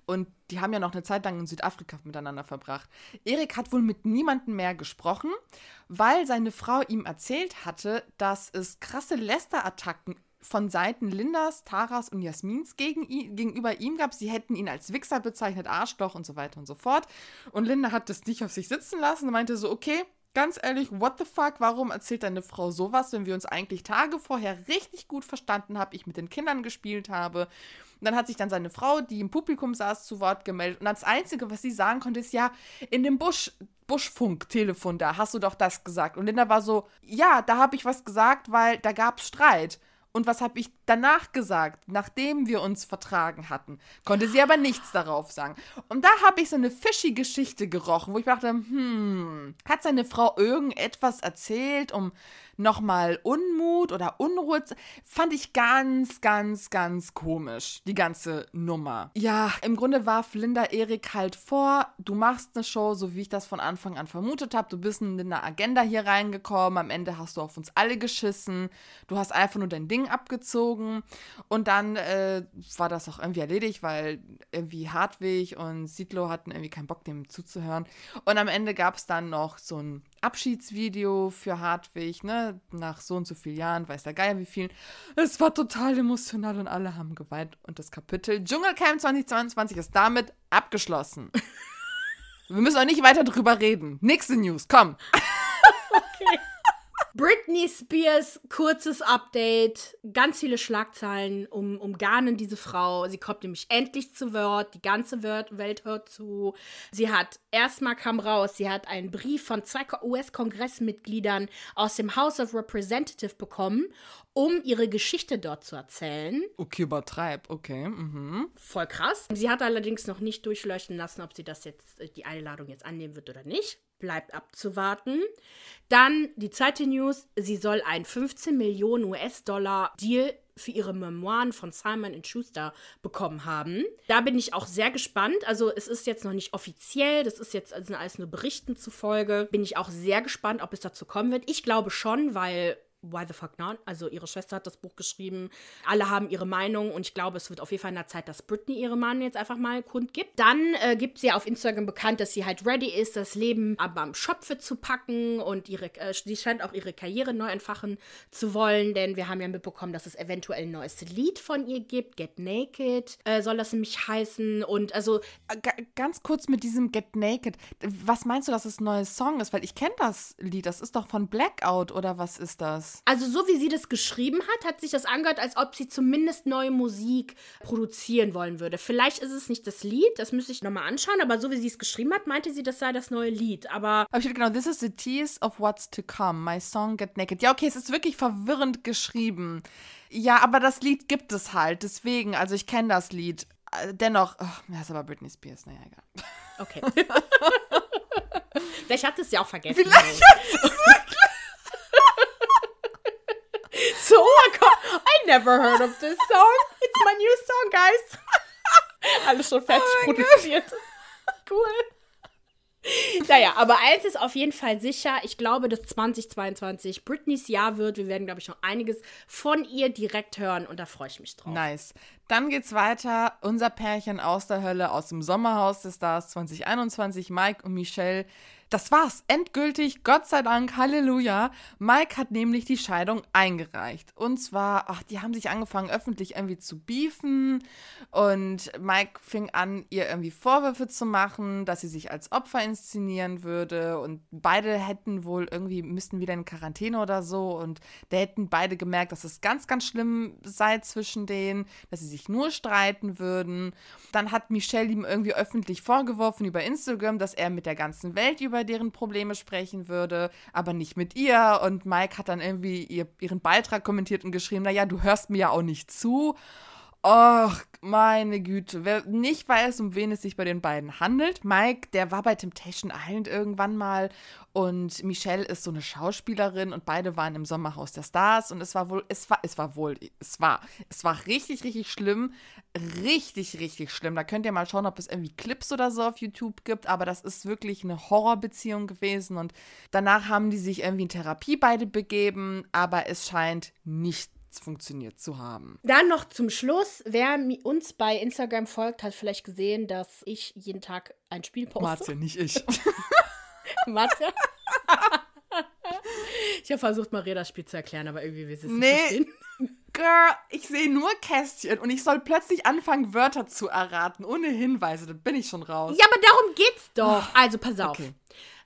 und die haben ja noch eine Zeit lang in Südafrika miteinander verbracht. Erik hat wohl mit niemandem mehr gesprochen, weil seine Frau ihm erzählt hatte, dass es krasse Lästerattacken von Seiten Lindas, Taras und Jasmins gegen ihn, gegenüber ihm gab. Sie hätten ihn als Wichser bezeichnet, Arschloch und so weiter und so fort. Und Linda hat das nicht auf sich sitzen lassen und meinte so, okay, ganz ehrlich, what the fuck, warum erzählt deine Frau sowas, wenn wir uns eigentlich Tage vorher richtig gut verstanden haben, ich mit den Kindern gespielt habe. Und dann hat sich dann seine Frau, die im Publikum saß, zu Wort gemeldet. Und das Einzige, was sie sagen konnte, ist ja, in dem Busch, Buschfunk-Telefon da hast du doch das gesagt. Und Linda war so, ja, da habe ich was gesagt, weil da gab es Streit. Und was habe ich danach gesagt, nachdem wir uns vertragen hatten? Konnte sie aber nichts darauf sagen. Und da habe ich so eine fishy Geschichte gerochen, wo ich dachte, hm, hat seine Frau irgendetwas erzählt, um nochmal Unmut oder Unruhe. Fand ich ganz, ganz, ganz komisch, die ganze Nummer. Ja, im Grunde warf Linda Erik halt vor, du machst eine Show, so wie ich das von Anfang an vermutet habe. Du bist in eine Agenda hier reingekommen, am Ende hast du auf uns alle geschissen, du hast einfach nur dein Ding abgezogen und dann äh, war das auch irgendwie erledigt, weil irgendwie Hartwig und Sidlo hatten irgendwie keinen Bock, dem zuzuhören. Und am Ende gab es dann noch so ein Abschiedsvideo für Hartwig, ne, nach so und so vielen Jahren, weiß der Geier wie vielen. Es war total emotional und alle haben geweint. Und das Kapitel Dschungelcamp 2022 ist damit abgeschlossen. Wir müssen auch nicht weiter drüber reden. Nächste News, komm.
Britney Spears, kurzes Update, ganz viele Schlagzeilen um, umgarnen diese Frau. Sie kommt nämlich endlich zu Wort, die ganze Welt hört zu. Sie hat, erstmal kam raus, sie hat einen Brief von zwei US-Kongressmitgliedern aus dem House of Representative bekommen, um ihre Geschichte dort zu erzählen.
Okay, übertreib, okay. Mhm.
Voll krass. Sie hat allerdings noch nicht durchleuchten lassen, ob sie das jetzt, äh, die Einladung jetzt annehmen wird oder nicht bleibt abzuwarten. Dann die zweite News, sie soll ein 15 Millionen US-Dollar Deal für ihre Memoiren von Simon Schuster bekommen haben. Da bin ich auch sehr gespannt. Also es ist jetzt noch nicht offiziell, das ist jetzt also alles nur Berichten zufolge. Bin ich auch sehr gespannt, ob es dazu kommen wird. Ich glaube schon, weil why the fuck not? Also ihre Schwester hat das Buch geschrieben. Alle haben ihre Meinung und ich glaube, es wird auf jeden Fall in der Zeit, dass Britney ihre Meinung jetzt einfach mal kundgibt. Dann äh, gibt sie auf Instagram bekannt, dass sie halt ready ist, das Leben aber am Schopfe zu packen und ihre, äh, sie scheint auch ihre Karriere neu entfachen zu wollen, denn wir haben ja mitbekommen, dass es eventuell ein neues Lied von ihr gibt. Get Naked äh, soll das nämlich heißen und also.
Äh, ganz kurz mit diesem Get Naked. Was meinst du, dass es ein neues Song ist? Weil ich kenne das Lied. Das ist doch von Blackout oder was ist das?
Also so wie sie das geschrieben hat, hat sich das angehört, als ob sie zumindest neue Musik produzieren wollen würde. Vielleicht ist es nicht das Lied, das müsste ich nochmal anschauen, aber so wie sie es geschrieben hat, meinte sie, das sei das neue Lied. Aber.
Aber ich genau, this is the tease of what's to come. My song Get Naked. Ja, okay, es ist wirklich verwirrend geschrieben. Ja, aber das Lied gibt es halt. Deswegen, also ich kenne das Lied. Äh, dennoch, oh, ja, ist aber Britney Spears, naja, egal.
Okay. Vielleicht hat es ja auch vergessen.
Vielleicht hat es wirklich.
So, I never heard of this song. It's my new song, guys. Alles schon fertig oh produziert. Cool. Naja, aber eins ist auf jeden Fall sicher. Ich glaube, dass 2022 Britneys Jahr wird. Wir werden, glaube ich, noch einiges von ihr direkt hören und da freue ich mich drauf.
Nice. Dann geht's weiter. Unser Pärchen aus der Hölle aus dem Sommerhaus des Stars 2021, Mike und Michelle das war's. Endgültig, Gott sei Dank, Halleluja. Mike hat nämlich die Scheidung eingereicht. Und zwar, ach, die haben sich angefangen, öffentlich irgendwie zu beefen. Und Mike fing an, ihr irgendwie Vorwürfe zu machen, dass sie sich als Opfer inszenieren würde. Und beide hätten wohl irgendwie, müssten wieder in Quarantäne oder so. Und da hätten beide gemerkt, dass es ganz, ganz schlimm sei zwischen denen, dass sie sich nur streiten würden. Dann hat Michelle ihm irgendwie öffentlich vorgeworfen über Instagram, dass er mit der ganzen Welt über über deren Probleme sprechen würde, aber nicht mit ihr. Und Mike hat dann irgendwie ihr, ihren Beitrag kommentiert und geschrieben, naja, du hörst mir ja auch nicht zu. Och, meine Güte. Wer nicht weiß, um wen es sich bei den beiden handelt. Mike, der war bei Temptation Island irgendwann mal und Michelle ist so eine Schauspielerin und beide waren im Sommerhaus der Stars und es war wohl, es war, es war wohl, es war, es war richtig, richtig schlimm. Richtig, richtig schlimm. Da könnt ihr mal schauen, ob es irgendwie Clips oder so auf YouTube gibt, aber das ist wirklich eine Horrorbeziehung gewesen und danach haben die sich irgendwie in Therapie beide begeben, aber es scheint nicht funktioniert zu haben.
Dann noch zum Schluss, wer uns bei Instagram folgt, hat vielleicht gesehen, dass ich jeden Tag ein Spiel poste.
Marzia, nicht ich.
Marzia? ich habe versucht, Maria das Spiel zu erklären, aber irgendwie will sie es
nee. nicht verstehen. Girl, ich sehe nur Kästchen und ich soll plötzlich anfangen, Wörter zu erraten, ohne Hinweise. Da bin ich schon raus.
Ja, aber darum geht's doch. Also, pass auf. Okay.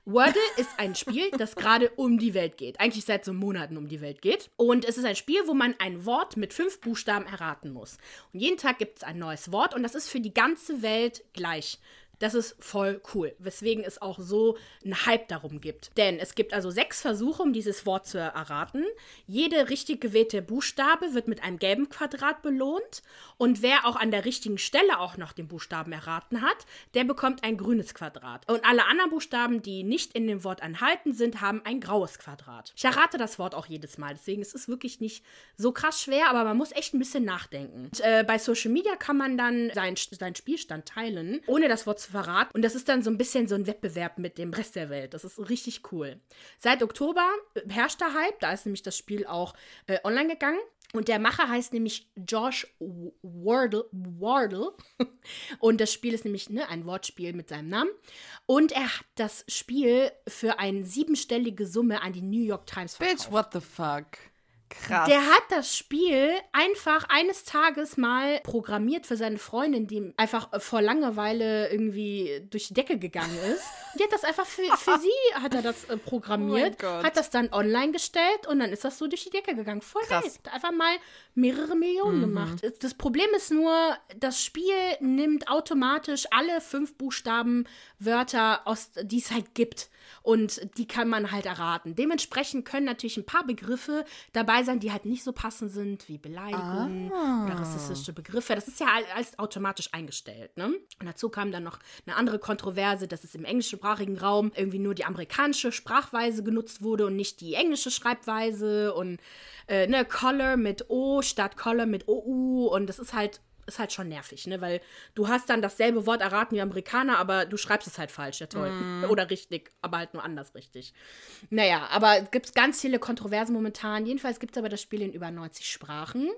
Wordle ist ein Spiel, das gerade um die Welt geht. Eigentlich seit so Monaten um die Welt geht. Und es ist ein Spiel, wo man ein Wort mit fünf Buchstaben erraten muss. Und jeden Tag gibt es ein neues Wort und das ist für die ganze Welt gleich. Das ist voll cool, weswegen es auch so einen Hype darum gibt. Denn es gibt also sechs Versuche, um dieses Wort zu erraten. Jede richtig gewählte Buchstabe wird mit einem gelben Quadrat belohnt. Und wer auch an der richtigen Stelle auch noch den Buchstaben erraten hat, der bekommt ein grünes Quadrat. Und alle anderen Buchstaben, die nicht in dem Wort enthalten sind, haben ein graues Quadrat. Ich errate das Wort auch jedes Mal, deswegen ist es wirklich nicht so krass schwer, aber man muss echt ein bisschen nachdenken. Und, äh, bei Social Media kann man dann seinen, seinen Spielstand teilen, ohne das Wort zu verraten. Und das ist dann so ein bisschen so ein Wettbewerb mit dem Rest der Welt. Das ist richtig cool. Seit Oktober herrscht der Hype. Da ist nämlich das Spiel auch äh, online gegangen. Und der Macher heißt nämlich Josh Wardle. Wardle. Und das Spiel ist nämlich ne, ein Wortspiel mit seinem Namen. Und er hat das Spiel für eine siebenstellige Summe an die New York Times
verkauft. Bitch, what the fuck? Krass.
Der hat das Spiel einfach eines Tages mal programmiert für seine Freundin, die einfach vor Langeweile irgendwie durch die Decke gegangen ist. Und die hat das einfach für, für sie hat er das äh, programmiert,
Oh
hat das dann online gestellt und dann ist das so durch die Decke gegangen. Voll
Krass. Mhm.
geil. Hat einfach mal mehrere Millionen gemacht. Das Problem ist nur, das Spiel nimmt automatisch alle fünf Buchstaben Wörter aus, die es halt gibt. Und die kann man halt erraten. Dementsprechend können natürlich ein paar Begriffe dabei sein, die halt nicht so passend sind wie Beleidigung
Ah.
oder rassistische Begriffe. Das ist ja all- alles automatisch eingestellt. Ne? Und dazu kam dann noch eine andere Kontroverse, dass es im englischsprachigen Raum irgendwie nur die amerikanische Sprachweise genutzt wurde und nicht die englische Schreibweise. Und äh, ne, Color mit O statt Color mit OU. Und das ist halt ist halt schon nervig, ne? Weil du hast dann dasselbe Wort erraten wie Amerikaner, aber du schreibst es halt falsch, ja toll. Oder richtig, aber halt nur anders richtig. Naja, aber es gibt ganz viele Kontroversen momentan. Jedenfalls gibt es aber das Spiel in über 90 Sprachen.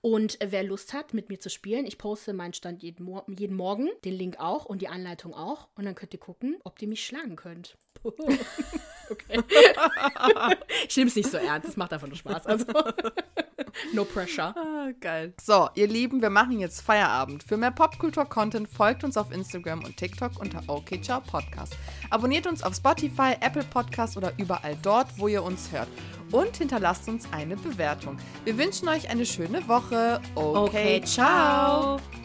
Und wer Lust hat, mit mir zu spielen, ich poste meinen Stand jeden, Mo jeden Morgen, den Link auch und die Anleitung auch. Und dann könnt ihr gucken, ob ihr mich schlagen könnt. okay. ich nehme es nicht so ernst, es macht einfach nur Spaß. Also, no pressure.
Ah, geil. So, ihr Lieben, wir machen jetzt Feierabend. Für mehr Popkultur-Content folgt uns auf Instagram und TikTok unter OK Ciao Podcast. Abonniert uns auf Spotify, Apple Podcast oder überall dort, wo ihr uns hört. Und hinterlasst uns eine Bewertung. Wir wünschen euch eine schöne Woche. Okay,
Okay, ciao.